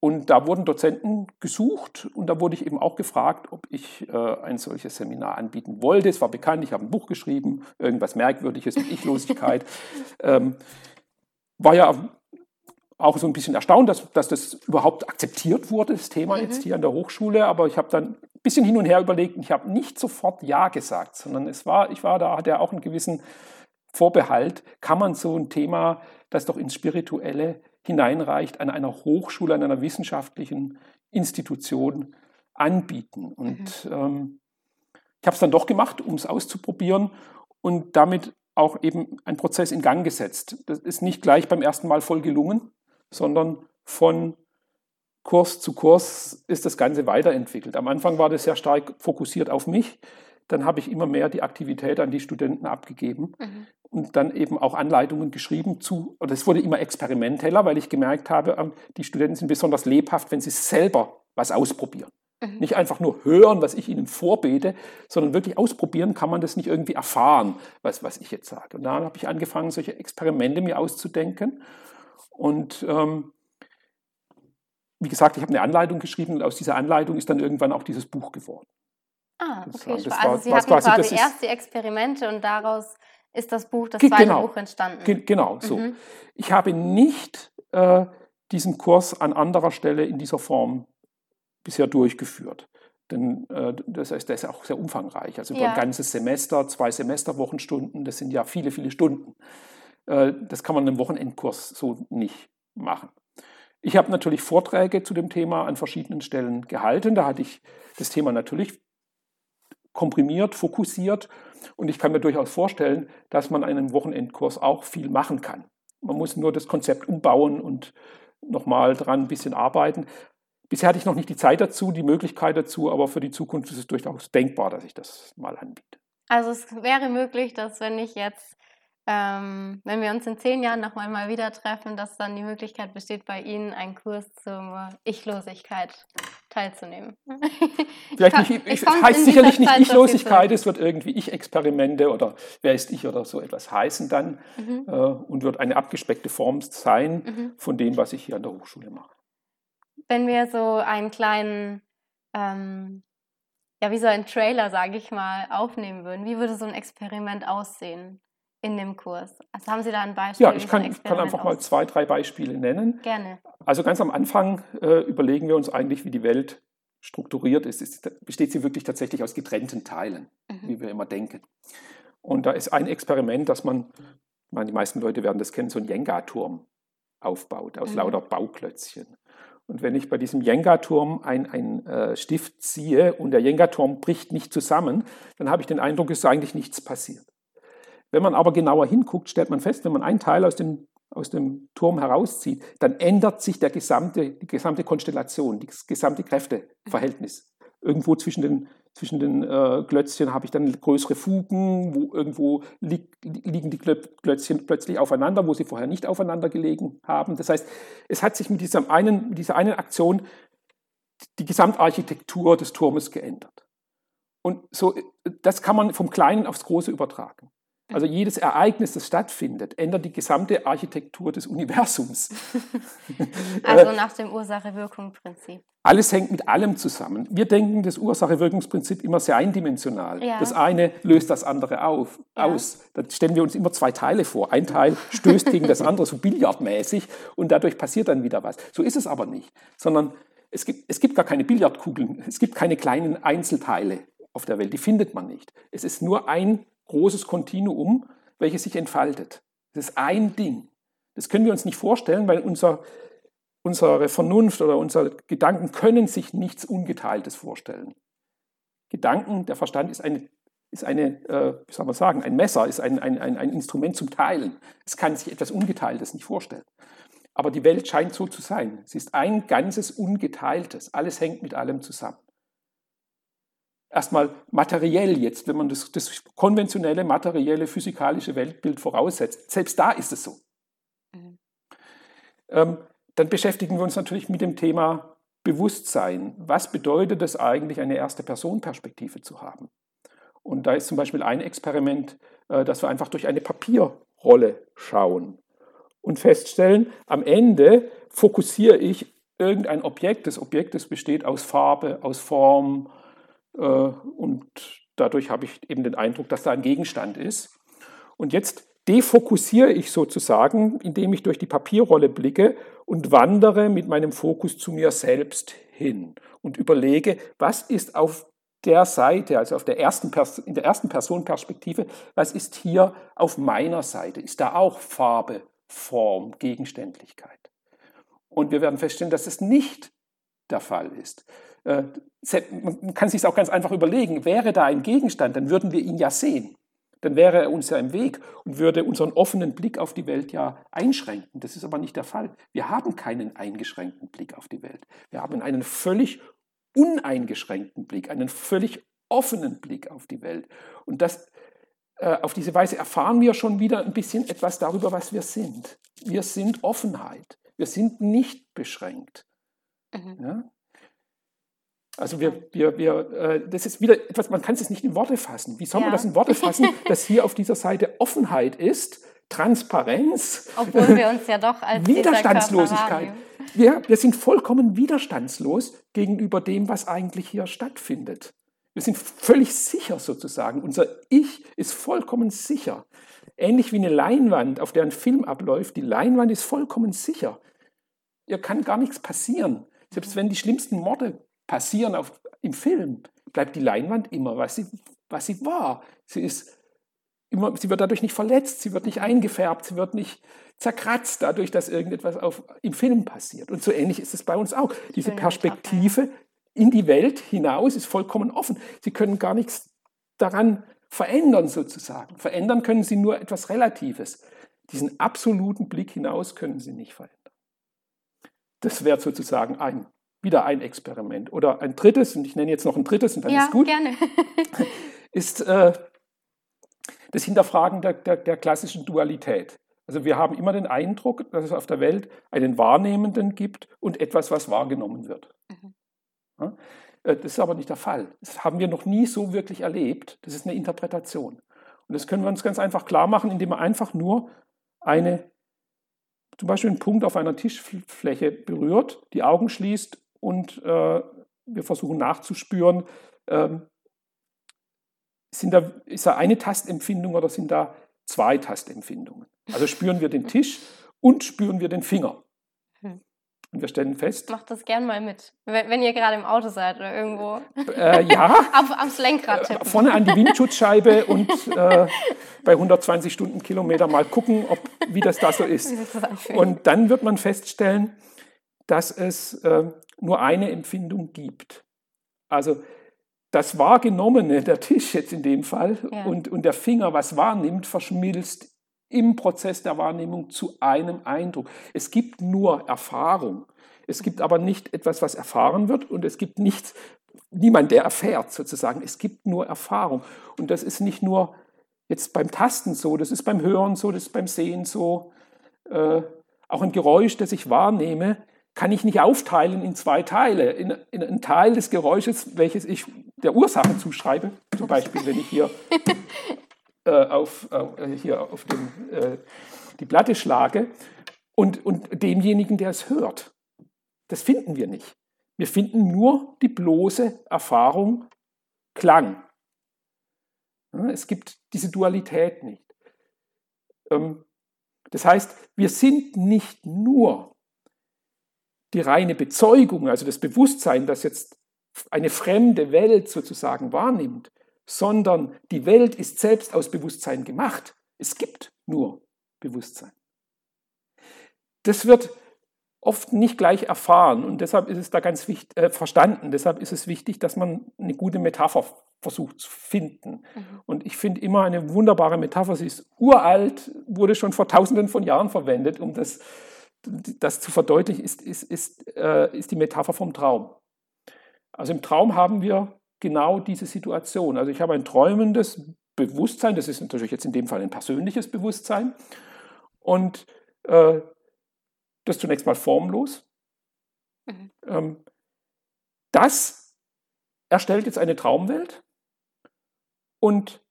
Und da wurden Dozenten gesucht und da wurde ich eben auch gefragt, ob ich äh, ein solches Seminar anbieten wollte. Es war bekannt, ich habe ein Buch geschrieben, irgendwas Merkwürdiges mit Ichlosigkeit. [laughs] ähm, war ja auch so ein bisschen erstaunt, dass, dass das überhaupt akzeptiert wurde, das Thema mhm. jetzt hier an der Hochschule. Aber ich habe dann ein bisschen hin und her überlegt und ich habe nicht sofort Ja gesagt, sondern es war, ich war da, hatte auch einen gewissen Vorbehalt. Kann man so ein Thema, das doch ins Spirituelle hineinreicht, an einer Hochschule, an einer wissenschaftlichen Institution anbieten? Und mhm. ähm, ich habe es dann doch gemacht, um es auszuprobieren und damit auch eben ein Prozess in Gang gesetzt. Das ist nicht gleich beim ersten Mal voll gelungen, sondern von Kurs zu Kurs ist das Ganze weiterentwickelt. Am Anfang war das sehr stark fokussiert auf mich. Dann habe ich immer mehr die Aktivität an die Studenten abgegeben mhm. und dann eben auch Anleitungen geschrieben zu, oder es wurde immer experimenteller, weil ich gemerkt habe, ähm, die Studenten sind besonders lebhaft, wenn sie selber was ausprobieren. Mhm. Nicht einfach nur hören, was ich ihnen vorbete, sondern wirklich ausprobieren kann man das nicht irgendwie erfahren, was, was ich jetzt sage. Und dann habe ich angefangen, solche Experimente mir auszudenken. Und ähm, wie gesagt, ich habe eine Anleitung geschrieben und aus dieser Anleitung ist dann irgendwann auch dieses Buch geworden. Ah, okay. Das, das also war, Sie hatten quasi, quasi erst die Experimente und daraus ist das Buch, das zweite genau, Buch entstanden. Genau, so. Mhm. Ich habe nicht äh, diesen Kurs an anderer Stelle in dieser Form bisher durchgeführt. Denn äh, das heißt, der ist auch sehr umfangreich. Also über ja. ein ganzes Semester, zwei Semesterwochenstunden, das sind ja viele, viele Stunden. Äh, das kann man in einem Wochenendkurs so nicht machen. Ich habe natürlich Vorträge zu dem Thema an verschiedenen Stellen gehalten. Da hatte ich das Thema natürlich komprimiert, fokussiert. Und ich kann mir durchaus vorstellen, dass man einen Wochenendkurs auch viel machen kann. Man muss nur das Konzept umbauen und nochmal dran ein bisschen arbeiten. Bisher hatte ich noch nicht die Zeit dazu, die Möglichkeit dazu, aber für die Zukunft ist es durchaus denkbar, dass ich das mal anbiete. Also es wäre möglich, dass wenn ich jetzt, ähm, wenn wir uns in zehn Jahren nochmal mal wieder treffen, dass dann die Möglichkeit besteht, bei Ihnen einen Kurs zur Ichlosigkeit teilzunehmen. [laughs] Vielleicht nicht, ich, heißt sicherlich nicht Zeit, Ichlosigkeit, es wird irgendwie Ich-Experimente oder wer ist ich oder so etwas heißen dann mhm. äh, und wird eine abgespeckte Form sein mhm. von dem, was ich hier an der Hochschule mache wenn wir so einen kleinen, ähm, ja, wie so ein Trailer, sage ich mal, aufnehmen würden, wie würde so ein Experiment aussehen in dem Kurs? Also haben Sie da ein Beispiel? Ja, ich kann, kann einfach mal zwei, drei Beispiele nennen. Gerne. Also ganz am Anfang äh, überlegen wir uns eigentlich, wie die Welt strukturiert ist. ist. Besteht sie wirklich tatsächlich aus getrennten Teilen, mhm. wie wir immer denken. Und da ist ein Experiment, dass man, ich meine, die meisten Leute werden das kennen, so einen Jenga-Turm aufbaut aus mhm. lauter Bauklötzchen. Und wenn ich bei diesem Jenga-Turm einen äh, Stift ziehe und der Jenga-Turm bricht nicht zusammen, dann habe ich den Eindruck, es ist eigentlich nichts passiert. Wenn man aber genauer hinguckt, stellt man fest, wenn man einen Teil aus dem, aus dem Turm herauszieht, dann ändert sich der gesamte, die gesamte Konstellation, das gesamte Kräfteverhältnis. Irgendwo zwischen den zwischen den äh, Klötzchen habe ich dann größere Fugen, wo irgendwo li liegen die Klötzchen plötzlich aufeinander, wo sie vorher nicht aufeinander gelegen haben. Das heißt, es hat sich mit dieser einen, mit dieser einen Aktion die Gesamtarchitektur des Turmes geändert. Und so, das kann man vom Kleinen aufs Große übertragen. Also jedes Ereignis, das stattfindet, ändert die gesamte Architektur des Universums. [laughs] also nach dem Ursache-Wirkung-Prinzip. Alles hängt mit allem zusammen. Wir denken das Ursache-Wirkungsprinzip immer sehr eindimensional. Ja. Das eine löst das andere auf, ja. aus. Da stellen wir uns immer zwei Teile vor. Ein Teil stößt gegen das andere, so billardmäßig, und dadurch passiert dann wieder was. So ist es aber nicht, sondern es gibt, es gibt gar keine Billardkugeln, es gibt keine kleinen Einzelteile auf der Welt, die findet man nicht. Es ist nur ein großes Kontinuum, welches sich entfaltet. Das ist ein Ding. Das können wir uns nicht vorstellen, weil unser, unsere Vernunft oder unsere Gedanken können sich nichts Ungeteiltes vorstellen. Gedanken, der Verstand ist eine, ist eine äh, wie soll man sagen, ein Messer, ist ein, ein, ein, ein Instrument zum Teilen. Es kann sich etwas Ungeteiltes nicht vorstellen. Aber die Welt scheint so zu sein. Sie ist ein ganzes Ungeteiltes. Alles hängt mit allem zusammen. Erstmal materiell jetzt, wenn man das, das konventionelle, materielle, physikalische Weltbild voraussetzt. Selbst da ist es so. Mhm. Ähm, dann beschäftigen wir uns natürlich mit dem Thema Bewusstsein. Was bedeutet es eigentlich, eine erste Person-Perspektive zu haben? Und da ist zum Beispiel ein Experiment, äh, dass wir einfach durch eine Papierrolle schauen und feststellen, am Ende fokussiere ich irgendein Objekt. Das Objekt das besteht aus Farbe, aus Form und dadurch habe ich eben den Eindruck, dass da ein Gegenstand ist. Und jetzt defokussiere ich sozusagen, indem ich durch die Papierrolle blicke und wandere mit meinem Fokus zu mir selbst hin und überlege, was ist auf der Seite, also auf der ersten in der ersten Personenperspektive, was ist hier auf meiner Seite? Ist da auch Farbe, Form, Gegenständlichkeit. Und wir werden feststellen, dass es nicht der Fall ist. Äh, man kann sich auch ganz einfach überlegen, wäre da ein Gegenstand, dann würden wir ihn ja sehen. Dann wäre er uns ja im Weg und würde unseren offenen Blick auf die Welt ja einschränken. Das ist aber nicht der Fall. Wir haben keinen eingeschränkten Blick auf die Welt. Wir haben einen völlig uneingeschränkten Blick, einen völlig offenen Blick auf die Welt. Und das äh, auf diese Weise erfahren wir schon wieder ein bisschen etwas darüber, was wir sind. Wir sind Offenheit. Wir sind nicht beschränkt. Mhm. Ja? Also wir, wir, wir, äh, das ist wieder etwas, man kann es nicht in Worte fassen. Wie soll ja. man das in Worte fassen, [laughs] dass hier auf dieser Seite Offenheit ist, Transparenz, obwohl wir uns ja doch als Widerstandslosigkeit. Wir, wir sind vollkommen widerstandslos gegenüber dem, was eigentlich hier stattfindet. Wir sind völlig sicher sozusagen. Unser Ich ist vollkommen sicher. Ähnlich wie eine Leinwand, auf der ein Film abläuft. Die Leinwand ist vollkommen sicher. Ihr kann gar nichts passieren. Selbst wenn die schlimmsten Morde passieren auf, im Film, bleibt die Leinwand immer, was sie, was sie war. Sie, ist immer, sie wird dadurch nicht verletzt, sie wird nicht eingefärbt, sie wird nicht zerkratzt dadurch, dass irgendetwas auf, im Film passiert. Und so ähnlich ist es bei uns auch. Diese Perspektive in die Welt hinaus ist vollkommen offen. Sie können gar nichts daran verändern sozusagen. Verändern können sie nur etwas Relatives. Diesen absoluten Blick hinaus können sie nicht verändern. Das wäre sozusagen ein, wieder ein Experiment. Oder ein drittes, und ich nenne jetzt noch ein drittes, und dann ja, ist gut, gerne. [laughs] ist äh, das Hinterfragen der, der, der klassischen Dualität. Also wir haben immer den Eindruck, dass es auf der Welt einen Wahrnehmenden gibt und etwas, was wahrgenommen wird. Mhm. Äh, das ist aber nicht der Fall. Das haben wir noch nie so wirklich erlebt. Das ist eine Interpretation. Und das können wir uns ganz einfach klar machen, indem wir einfach nur eine, zum Beispiel einen Punkt auf einer Tischfläche berührt, die Augen schließt und äh, wir versuchen nachzuspüren, ähm, sind da, ist da eine Tastempfindung oder sind da zwei Tastempfindungen? Also spüren wir den Tisch und spüren wir den Finger. Und wir stellen fest. Macht das gern mal mit, wenn, ihr gerade im Auto seid oder irgendwo. Äh, ja. [laughs] Auf, aufs Lenkrad tippen. Vorne an die Windschutzscheibe und äh, bei 120 Stundenkilometer mal gucken, ob, wie das da so ist. Und dann wird man feststellen, dass es äh, nur eine Empfindung gibt. Also das Wahrgenommene, der Tisch jetzt in dem Fall, ja. und, und der Finger, was wahrnimmt, verschmilzt im Prozess der Wahrnehmung zu einem Eindruck. Es gibt nur Erfahrung. Es gibt aber nicht etwas, was erfahren wird und es gibt nichts, niemand, der erfährt sozusagen. Es gibt nur Erfahrung. Und das ist nicht nur jetzt beim Tasten so, das ist beim Hören so, das ist beim Sehen so. Äh, auch ein Geräusch, das ich wahrnehme, kann ich nicht aufteilen in zwei Teile. In, in einen Teil des Geräusches, welches ich der Ursache zuschreibe, zum Beispiel, wenn ich hier [laughs] äh, auf, äh, hier auf dem, äh, die Platte schlage und, und demjenigen, der es hört. Das finden wir nicht. Wir finden nur die bloße Erfahrung Klang. Es gibt diese Dualität nicht. Ähm, das heißt, wir sind nicht nur die reine Bezeugung, also das Bewusstsein, das jetzt eine fremde Welt sozusagen wahrnimmt, sondern die Welt ist selbst aus Bewusstsein gemacht. Es gibt nur Bewusstsein. Das wird oft nicht gleich erfahren und deshalb ist es da ganz wichtig, äh, verstanden. Deshalb ist es wichtig, dass man eine gute Metapher versucht zu finden. Mhm. Und ich finde immer eine wunderbare Metapher. Sie ist uralt, wurde schon vor Tausenden von Jahren verwendet, um das das zu verdeutlichen, ist, ist, ist, äh, ist die Metapher vom Traum. Also im Traum haben wir genau diese Situation. Also ich habe ein träumendes Bewusstsein, das ist natürlich jetzt in dem Fall ein persönliches Bewusstsein. Und äh, das ist zunächst mal formlos. Mhm. Ähm, das erstellt jetzt eine Traumwelt und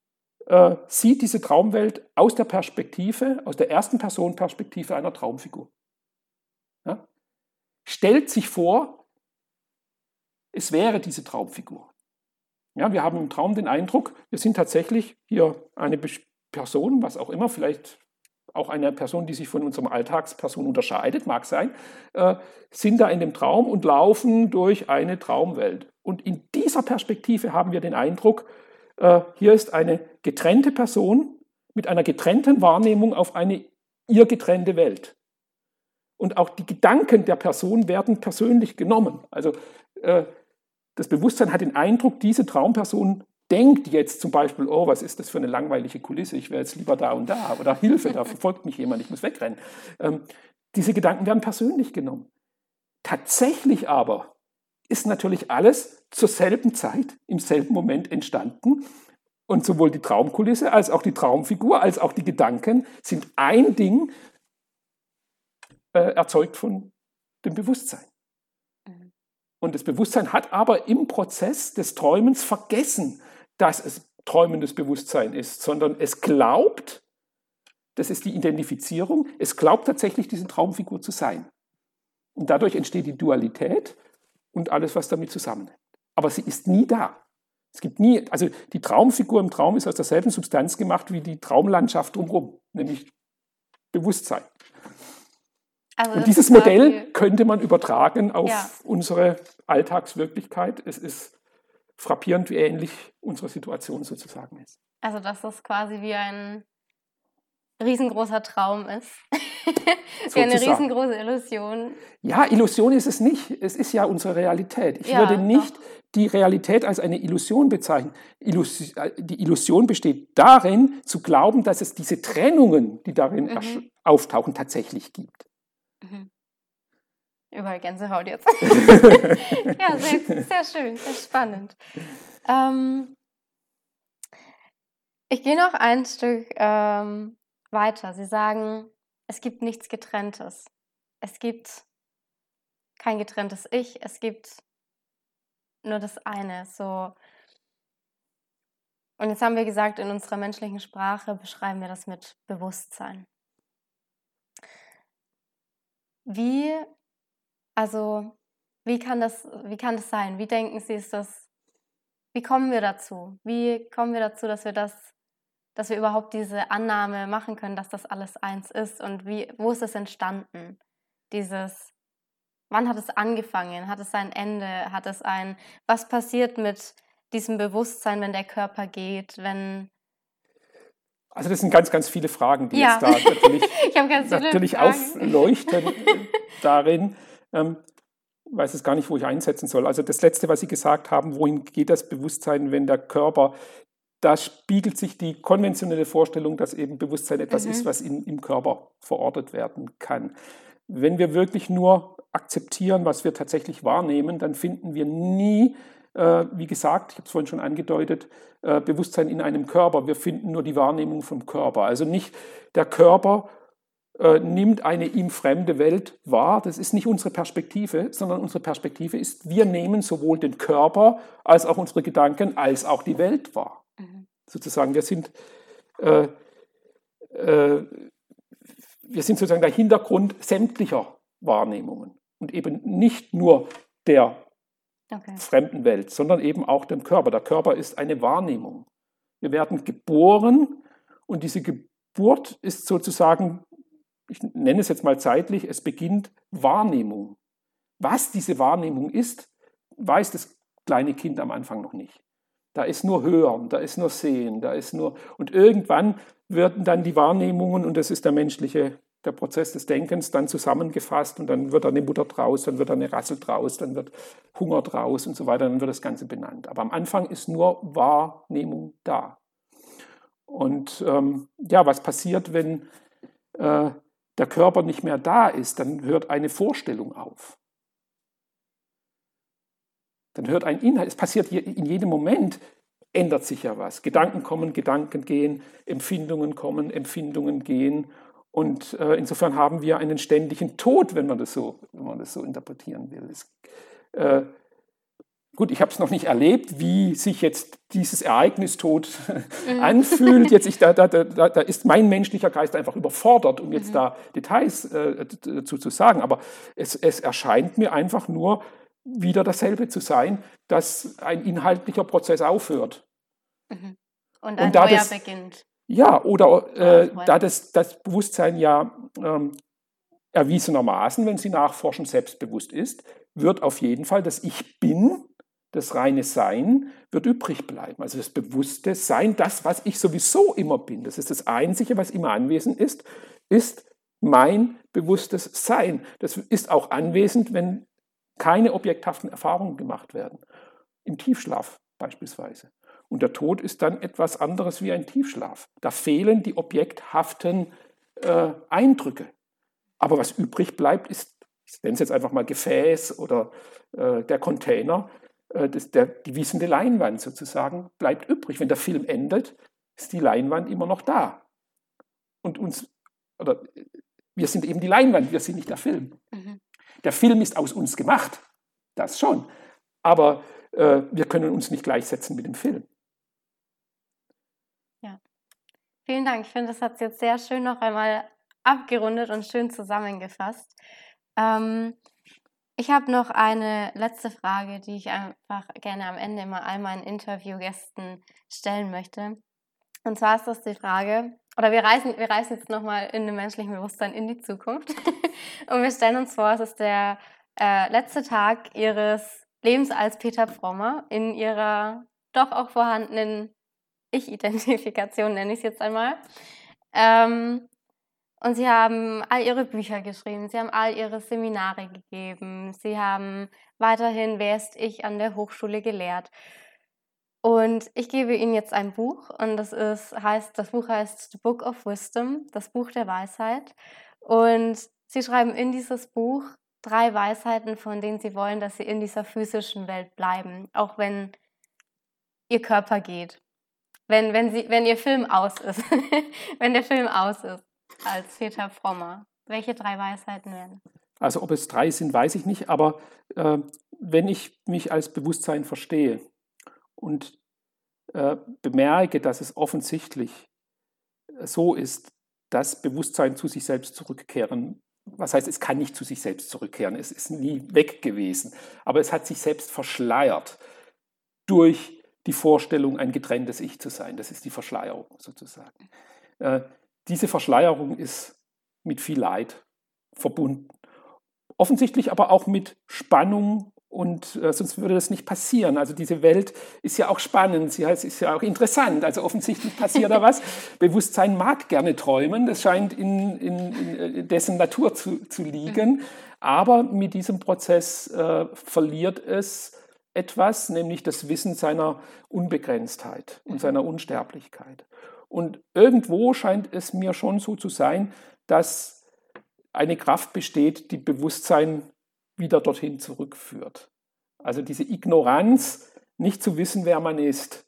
äh, sieht diese Traumwelt aus der Perspektive, aus der ersten Person Perspektive einer Traumfigur. Stellt sich vor, es wäre diese Traumfigur. Ja, wir haben im Traum den Eindruck, wir sind tatsächlich hier eine Person, was auch immer, vielleicht auch eine Person, die sich von unserem Alltagsperson unterscheidet, mag sein, äh, sind da in dem Traum und laufen durch eine Traumwelt. Und in dieser Perspektive haben wir den Eindruck, äh, hier ist eine getrennte Person mit einer getrennten Wahrnehmung auf eine ihr getrennte Welt. Und auch die Gedanken der Person werden persönlich genommen. Also äh, das Bewusstsein hat den Eindruck, diese Traumperson denkt jetzt zum Beispiel, oh, was ist das für eine langweilige Kulisse, ich wäre jetzt lieber da und da oder Hilfe, da verfolgt mich jemand, ich muss wegrennen. Ähm, diese Gedanken werden persönlich genommen. Tatsächlich aber ist natürlich alles zur selben Zeit, im selben Moment entstanden. Und sowohl die Traumkulisse als auch die Traumfigur als auch die Gedanken sind ein Ding äh, erzeugt von dem Bewusstsein. Mhm. Und das Bewusstsein hat aber im Prozess des Träumens vergessen, dass es träumendes Bewusstsein ist, sondern es glaubt, das ist die Identifizierung, es glaubt tatsächlich, diese Traumfigur zu sein. Und dadurch entsteht die Dualität und alles, was damit zusammenhängt. Aber sie ist nie da. Es gibt nie, also die Traumfigur im Traum ist aus derselben Substanz gemacht wie die Traumlandschaft drumherum, nämlich Bewusstsein. Also und dieses Modell könnte man übertragen auf ja. unsere Alltagswirklichkeit. Es ist frappierend, wie ähnlich unsere Situation sozusagen ist. Also, dass das quasi wie ein riesengroßer Traum ist. [laughs] wie eine riesengroße Illusion. Ja, Illusion ist es nicht. Es ist ja unsere Realität. Ich ja, würde nicht doch. die Realität als eine Illusion bezeichnen. Illus die Illusion besteht darin, zu glauben, dass es diese Trennungen, die darin mhm. auftauchen, tatsächlich gibt. Mhm. Überall Gänsehaut jetzt. [laughs] ja, sehr, sehr schön, sehr spannend. Ähm, ich gehe noch ein Stück ähm, weiter. Sie sagen, es gibt nichts Getrenntes. Es gibt kein getrenntes Ich, es gibt nur das eine. So. Und jetzt haben wir gesagt, in unserer menschlichen Sprache beschreiben wir das mit Bewusstsein. Wie, also, wie kann das, wie kann das sein? Wie denken Sie, ist das, wie kommen wir dazu? Wie kommen wir dazu, dass wir das, dass wir überhaupt diese Annahme machen können, dass das alles eins ist? Und wie, wo ist es entstanden? Dieses, wann hat es angefangen? Hat es ein Ende? Hat es ein, was passiert mit diesem Bewusstsein, wenn der Körper geht, wenn also das sind ganz, ganz viele Fragen, die ja. jetzt da natürlich, [laughs] natürlich aufleuchten [laughs] darin. Ähm, weiß es gar nicht, wo ich einsetzen soll. Also das Letzte, was Sie gesagt haben, wohin geht das Bewusstsein, wenn der Körper, da spiegelt sich die konventionelle Vorstellung, dass eben Bewusstsein etwas mhm. ist, was in, im Körper verortet werden kann. Wenn wir wirklich nur akzeptieren, was wir tatsächlich wahrnehmen, dann finden wir nie wie gesagt, ich habe es vorhin schon angedeutet, äh, Bewusstsein in einem Körper. Wir finden nur die Wahrnehmung vom Körper. Also nicht der Körper äh, nimmt eine ihm fremde Welt wahr. Das ist nicht unsere Perspektive, sondern unsere Perspektive ist, wir nehmen sowohl den Körper als auch unsere Gedanken als auch die Welt wahr. Mhm. Sozusagen, wir sind, äh, äh, wir sind sozusagen der Hintergrund sämtlicher Wahrnehmungen und eben nicht nur der okay. fremden Welt, sondern eben auch dem Körper. Der Körper ist eine Wahrnehmung. Wir werden geboren und diese Geburt ist sozusagen, ich nenne es jetzt mal zeitlich, es beginnt Wahrnehmung. Was diese Wahrnehmung ist, weiß das kleine Kind am Anfang noch nicht. Da ist nur Hören, da ist nur Sehen, da ist nur. Und irgendwann werden dann die Wahrnehmungen, und das ist der menschliche der Prozess des Denkens dann zusammengefasst und dann wird eine Mutter draus, dann wird eine Rassel draus, dann wird Hunger draus und so weiter, dann wird das Ganze benannt. Aber am Anfang ist nur Wahrnehmung da. Und ähm, ja, was passiert, wenn äh, der Körper nicht mehr da ist, dann hört eine Vorstellung auf. Dann hört ein Inhalt, es passiert in jedem Moment, ändert sich ja was. Gedanken kommen, Gedanken gehen, Empfindungen kommen, Empfindungen gehen. Und äh, insofern haben wir einen ständigen Tod, wenn man das so, wenn man das so interpretieren will. Es, äh, gut, ich habe es noch nicht erlebt, wie sich jetzt dieses Ereignis Tod mhm. [laughs] anfühlt. Jetzt ich, da, da, da, da, ist mein menschlicher Geist einfach überfordert, um jetzt mhm. da Details äh, dazu zu sagen. Aber es, es erscheint mir einfach nur wieder dasselbe zu sein, dass ein inhaltlicher Prozess aufhört. Mhm. Und ein Und neuer das, beginnt. Ja, oder äh, da das, das Bewusstsein ja ähm, erwiesenermaßen, wenn Sie nachforschen, selbstbewusst ist, wird auf jeden Fall das Ich bin, das reine Sein, wird übrig bleiben. Also das bewusste Sein, das, was ich sowieso immer bin, das ist das Einzige, was immer anwesend ist, ist mein bewusstes Sein. Das ist auch anwesend, wenn keine objekthaften Erfahrungen gemacht werden. Im Tiefschlaf beispielsweise. Und der Tod ist dann etwas anderes wie ein Tiefschlaf. Da fehlen die objekthaften äh, Eindrücke. Aber was übrig bleibt, ist, ich nenne es jetzt einfach mal Gefäß oder äh, der Container, äh, das, der, die wissende Leinwand sozusagen bleibt übrig. Wenn der Film endet, ist die Leinwand immer noch da. Und uns, oder wir sind eben die Leinwand, wir sind nicht der Film. Mhm. Der Film ist aus uns gemacht, das schon. Aber äh, wir können uns nicht gleichsetzen mit dem Film. Vielen Dank. Ich finde, das hat es jetzt sehr schön noch einmal abgerundet und schön zusammengefasst. Ähm, ich habe noch eine letzte Frage, die ich einfach gerne am Ende immer all meinen Interviewgästen stellen möchte. Und zwar ist das die Frage, oder wir reisen, wir reisen jetzt nochmal in dem menschlichen Bewusstsein in die Zukunft. [laughs] und wir stellen uns vor, es ist der äh, letzte Tag Ihres Lebens als Peter Frommer in Ihrer doch auch vorhandenen ich-Identifikation [laughs] nenne ich es jetzt einmal. Ähm, und sie haben all ihre Bücher geschrieben, sie haben all ihre Seminare gegeben, sie haben weiterhin Wer ist ich an der Hochschule gelehrt. Und ich gebe Ihnen jetzt ein Buch und das ist, heißt, das Buch heißt The Book of Wisdom, das Buch der Weisheit. Und Sie schreiben in dieses Buch drei Weisheiten, von denen Sie wollen, dass Sie in dieser physischen Welt bleiben, auch wenn Ihr Körper geht wenn, wenn, sie, wenn ihr Film aus ist, [laughs] wenn der Film aus ist, als Peter Frommer, welche drei Weisheiten werden? Also ob es drei sind, weiß ich nicht, aber äh, wenn ich mich als Bewusstsein verstehe und äh, bemerke, dass es offensichtlich so ist, dass Bewusstsein zu sich selbst zurückkehren, was heißt, es kann nicht zu sich selbst zurückkehren, es ist nie weg gewesen, aber es hat sich selbst verschleiert durch die Vorstellung, ein getrenntes Ich zu sein. Das ist die Verschleierung sozusagen. Äh, diese Verschleierung ist mit viel Leid verbunden. Offensichtlich aber auch mit Spannung und äh, sonst würde das nicht passieren. Also diese Welt ist ja auch spannend, sie heißt, ist ja auch interessant. Also offensichtlich passiert da was. [laughs] Bewusstsein mag gerne träumen, das scheint in, in, in äh, dessen Natur zu, zu liegen. Aber mit diesem Prozess äh, verliert es etwas, nämlich das Wissen seiner Unbegrenztheit und mhm. seiner Unsterblichkeit. Und irgendwo scheint es mir schon so zu sein, dass eine Kraft besteht, die Bewusstsein wieder dorthin zurückführt. Also diese Ignoranz, nicht zu wissen, wer man ist,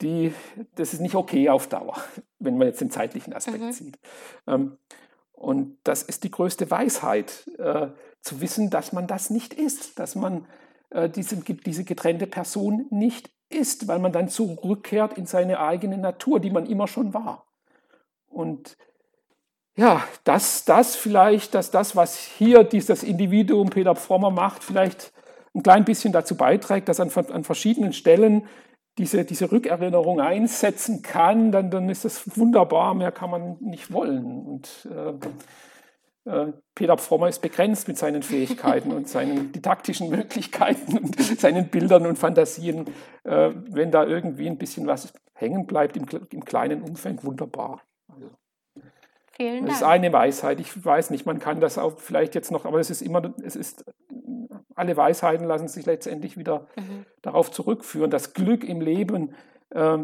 die, das ist nicht okay auf Dauer, [laughs] wenn man jetzt den zeitlichen Aspekt mhm. sieht. Ähm, und das ist die größte Weisheit, äh, zu wissen, dass man das nicht ist, dass man diese, diese getrennte Person nicht ist, weil man dann zurückkehrt in seine eigene Natur, die man immer schon war. Und ja, dass das vielleicht, dass das, was hier dieses Individuum Peter Frommer macht, vielleicht ein klein bisschen dazu beiträgt, dass an, an verschiedenen Stellen diese, diese Rückerinnerung einsetzen kann, dann, dann ist das wunderbar, mehr kann man nicht wollen. Und äh, äh, Peter Frommer ist begrenzt mit seinen Fähigkeiten und seinen didaktischen Möglichkeiten und seinen Bildern und Fantasien. Äh, wenn da irgendwie ein bisschen was hängen bleibt im, im kleinen Umfang, wunderbar. Also, Vielen Dank. Das ist eine Weisheit. Ich weiß nicht, man kann das auch vielleicht jetzt noch, aber es ist immer, es ist, alle Weisheiten lassen sich letztendlich wieder mhm. darauf zurückführen, dass Glück im Leben äh,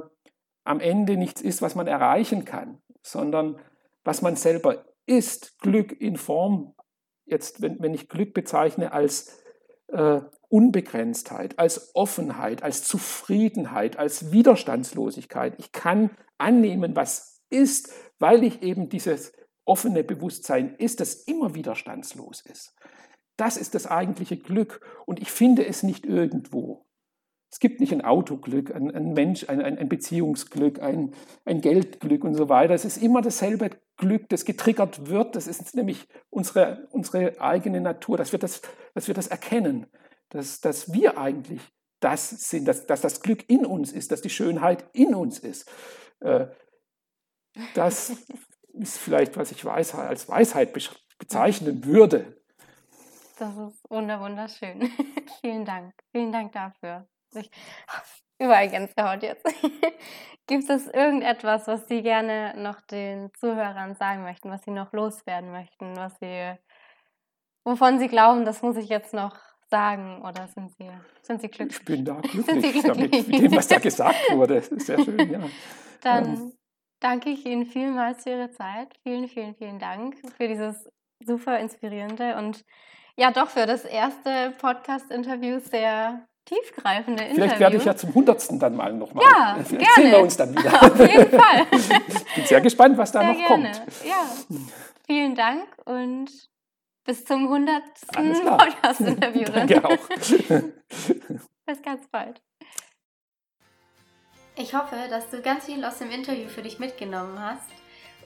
am Ende nichts ist, was man erreichen kann, sondern was man selber ist Glück in Form, jetzt wenn, wenn ich Glück bezeichne als äh, Unbegrenztheit, als Offenheit, als Zufriedenheit, als Widerstandslosigkeit. Ich kann annehmen, was ist, weil ich eben dieses offene Bewusstsein ist, das immer widerstandslos ist. Das ist das eigentliche Glück und ich finde es nicht irgendwo. Es gibt nicht ein Autoglück, ein, ein Mensch, ein, ein, Beziehungsglück, ein, ein Geldglück und so weiter. Es ist immer dasselbe Glück, das getriggert wird. Das ist nämlich unsere, unsere eigene Natur, dass wir das, dass wir das erkennen, dass, dass wir eigentlich das sind, dass, dass das Glück in uns ist, dass die Schönheit in uns ist. Äh, das [laughs] ist vielleicht, was ich Weisheit, als Weisheit bezeichnen würde. Das ist wunderschön. [laughs] Vielen Dank. Vielen Dank dafür. Ich, überall Gänsehaut jetzt. [laughs] Gibt es irgendetwas, was Sie gerne noch den Zuhörern sagen möchten, was Sie noch loswerden möchten, was Sie, wovon Sie glauben, das muss ich jetzt noch sagen oder sind Sie, sind Sie glücklich? Ich bin da [laughs] glücklich, glücklich? Damit, mit dem, was da gesagt wurde. Sehr schön, ja. [laughs] Dann ähm. danke ich Ihnen vielmals für Ihre Zeit. Vielen, vielen, vielen Dank für dieses super inspirierende und ja doch für das erste Podcast-Interview sehr tiefgreifende Interview. Vielleicht werde ich ja zum hundertsten dann mal nochmal. Ja, Erzählen gerne. wir uns dann wieder. Auf jeden Fall. Ich [laughs] bin sehr gespannt, was da sehr noch gerne. kommt. Ja, vielen Dank und bis zum hundertsten Podcast-Interview. [laughs] Danke auch. [laughs] bis ganz bald. Ich hoffe, dass du ganz viel aus dem Interview für dich mitgenommen hast.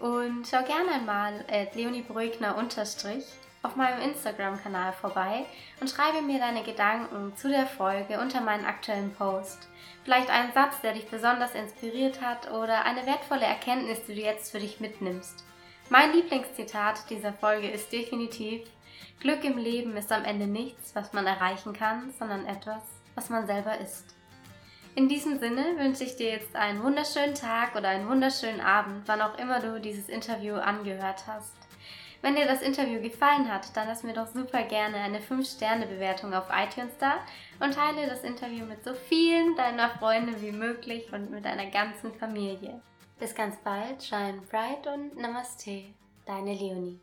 Und schau gerne einmal at Leonie Brögner unterstrich auf meinem Instagram-Kanal vorbei und schreibe mir deine Gedanken zu der Folge unter meinen aktuellen Post. Vielleicht einen Satz, der dich besonders inspiriert hat oder eine wertvolle Erkenntnis, die du jetzt für dich mitnimmst. Mein Lieblingszitat dieser Folge ist definitiv, Glück im Leben ist am Ende nichts, was man erreichen kann, sondern etwas, was man selber ist. In diesem Sinne wünsche ich dir jetzt einen wunderschönen Tag oder einen wunderschönen Abend, wann auch immer du dieses Interview angehört hast. Wenn dir das Interview gefallen hat, dann lass mir doch super gerne eine 5-Sterne-Bewertung auf iTunes da und teile das Interview mit so vielen deiner Freunde wie möglich und mit deiner ganzen Familie. Bis ganz bald, shine bright und Namaste, deine Leonie.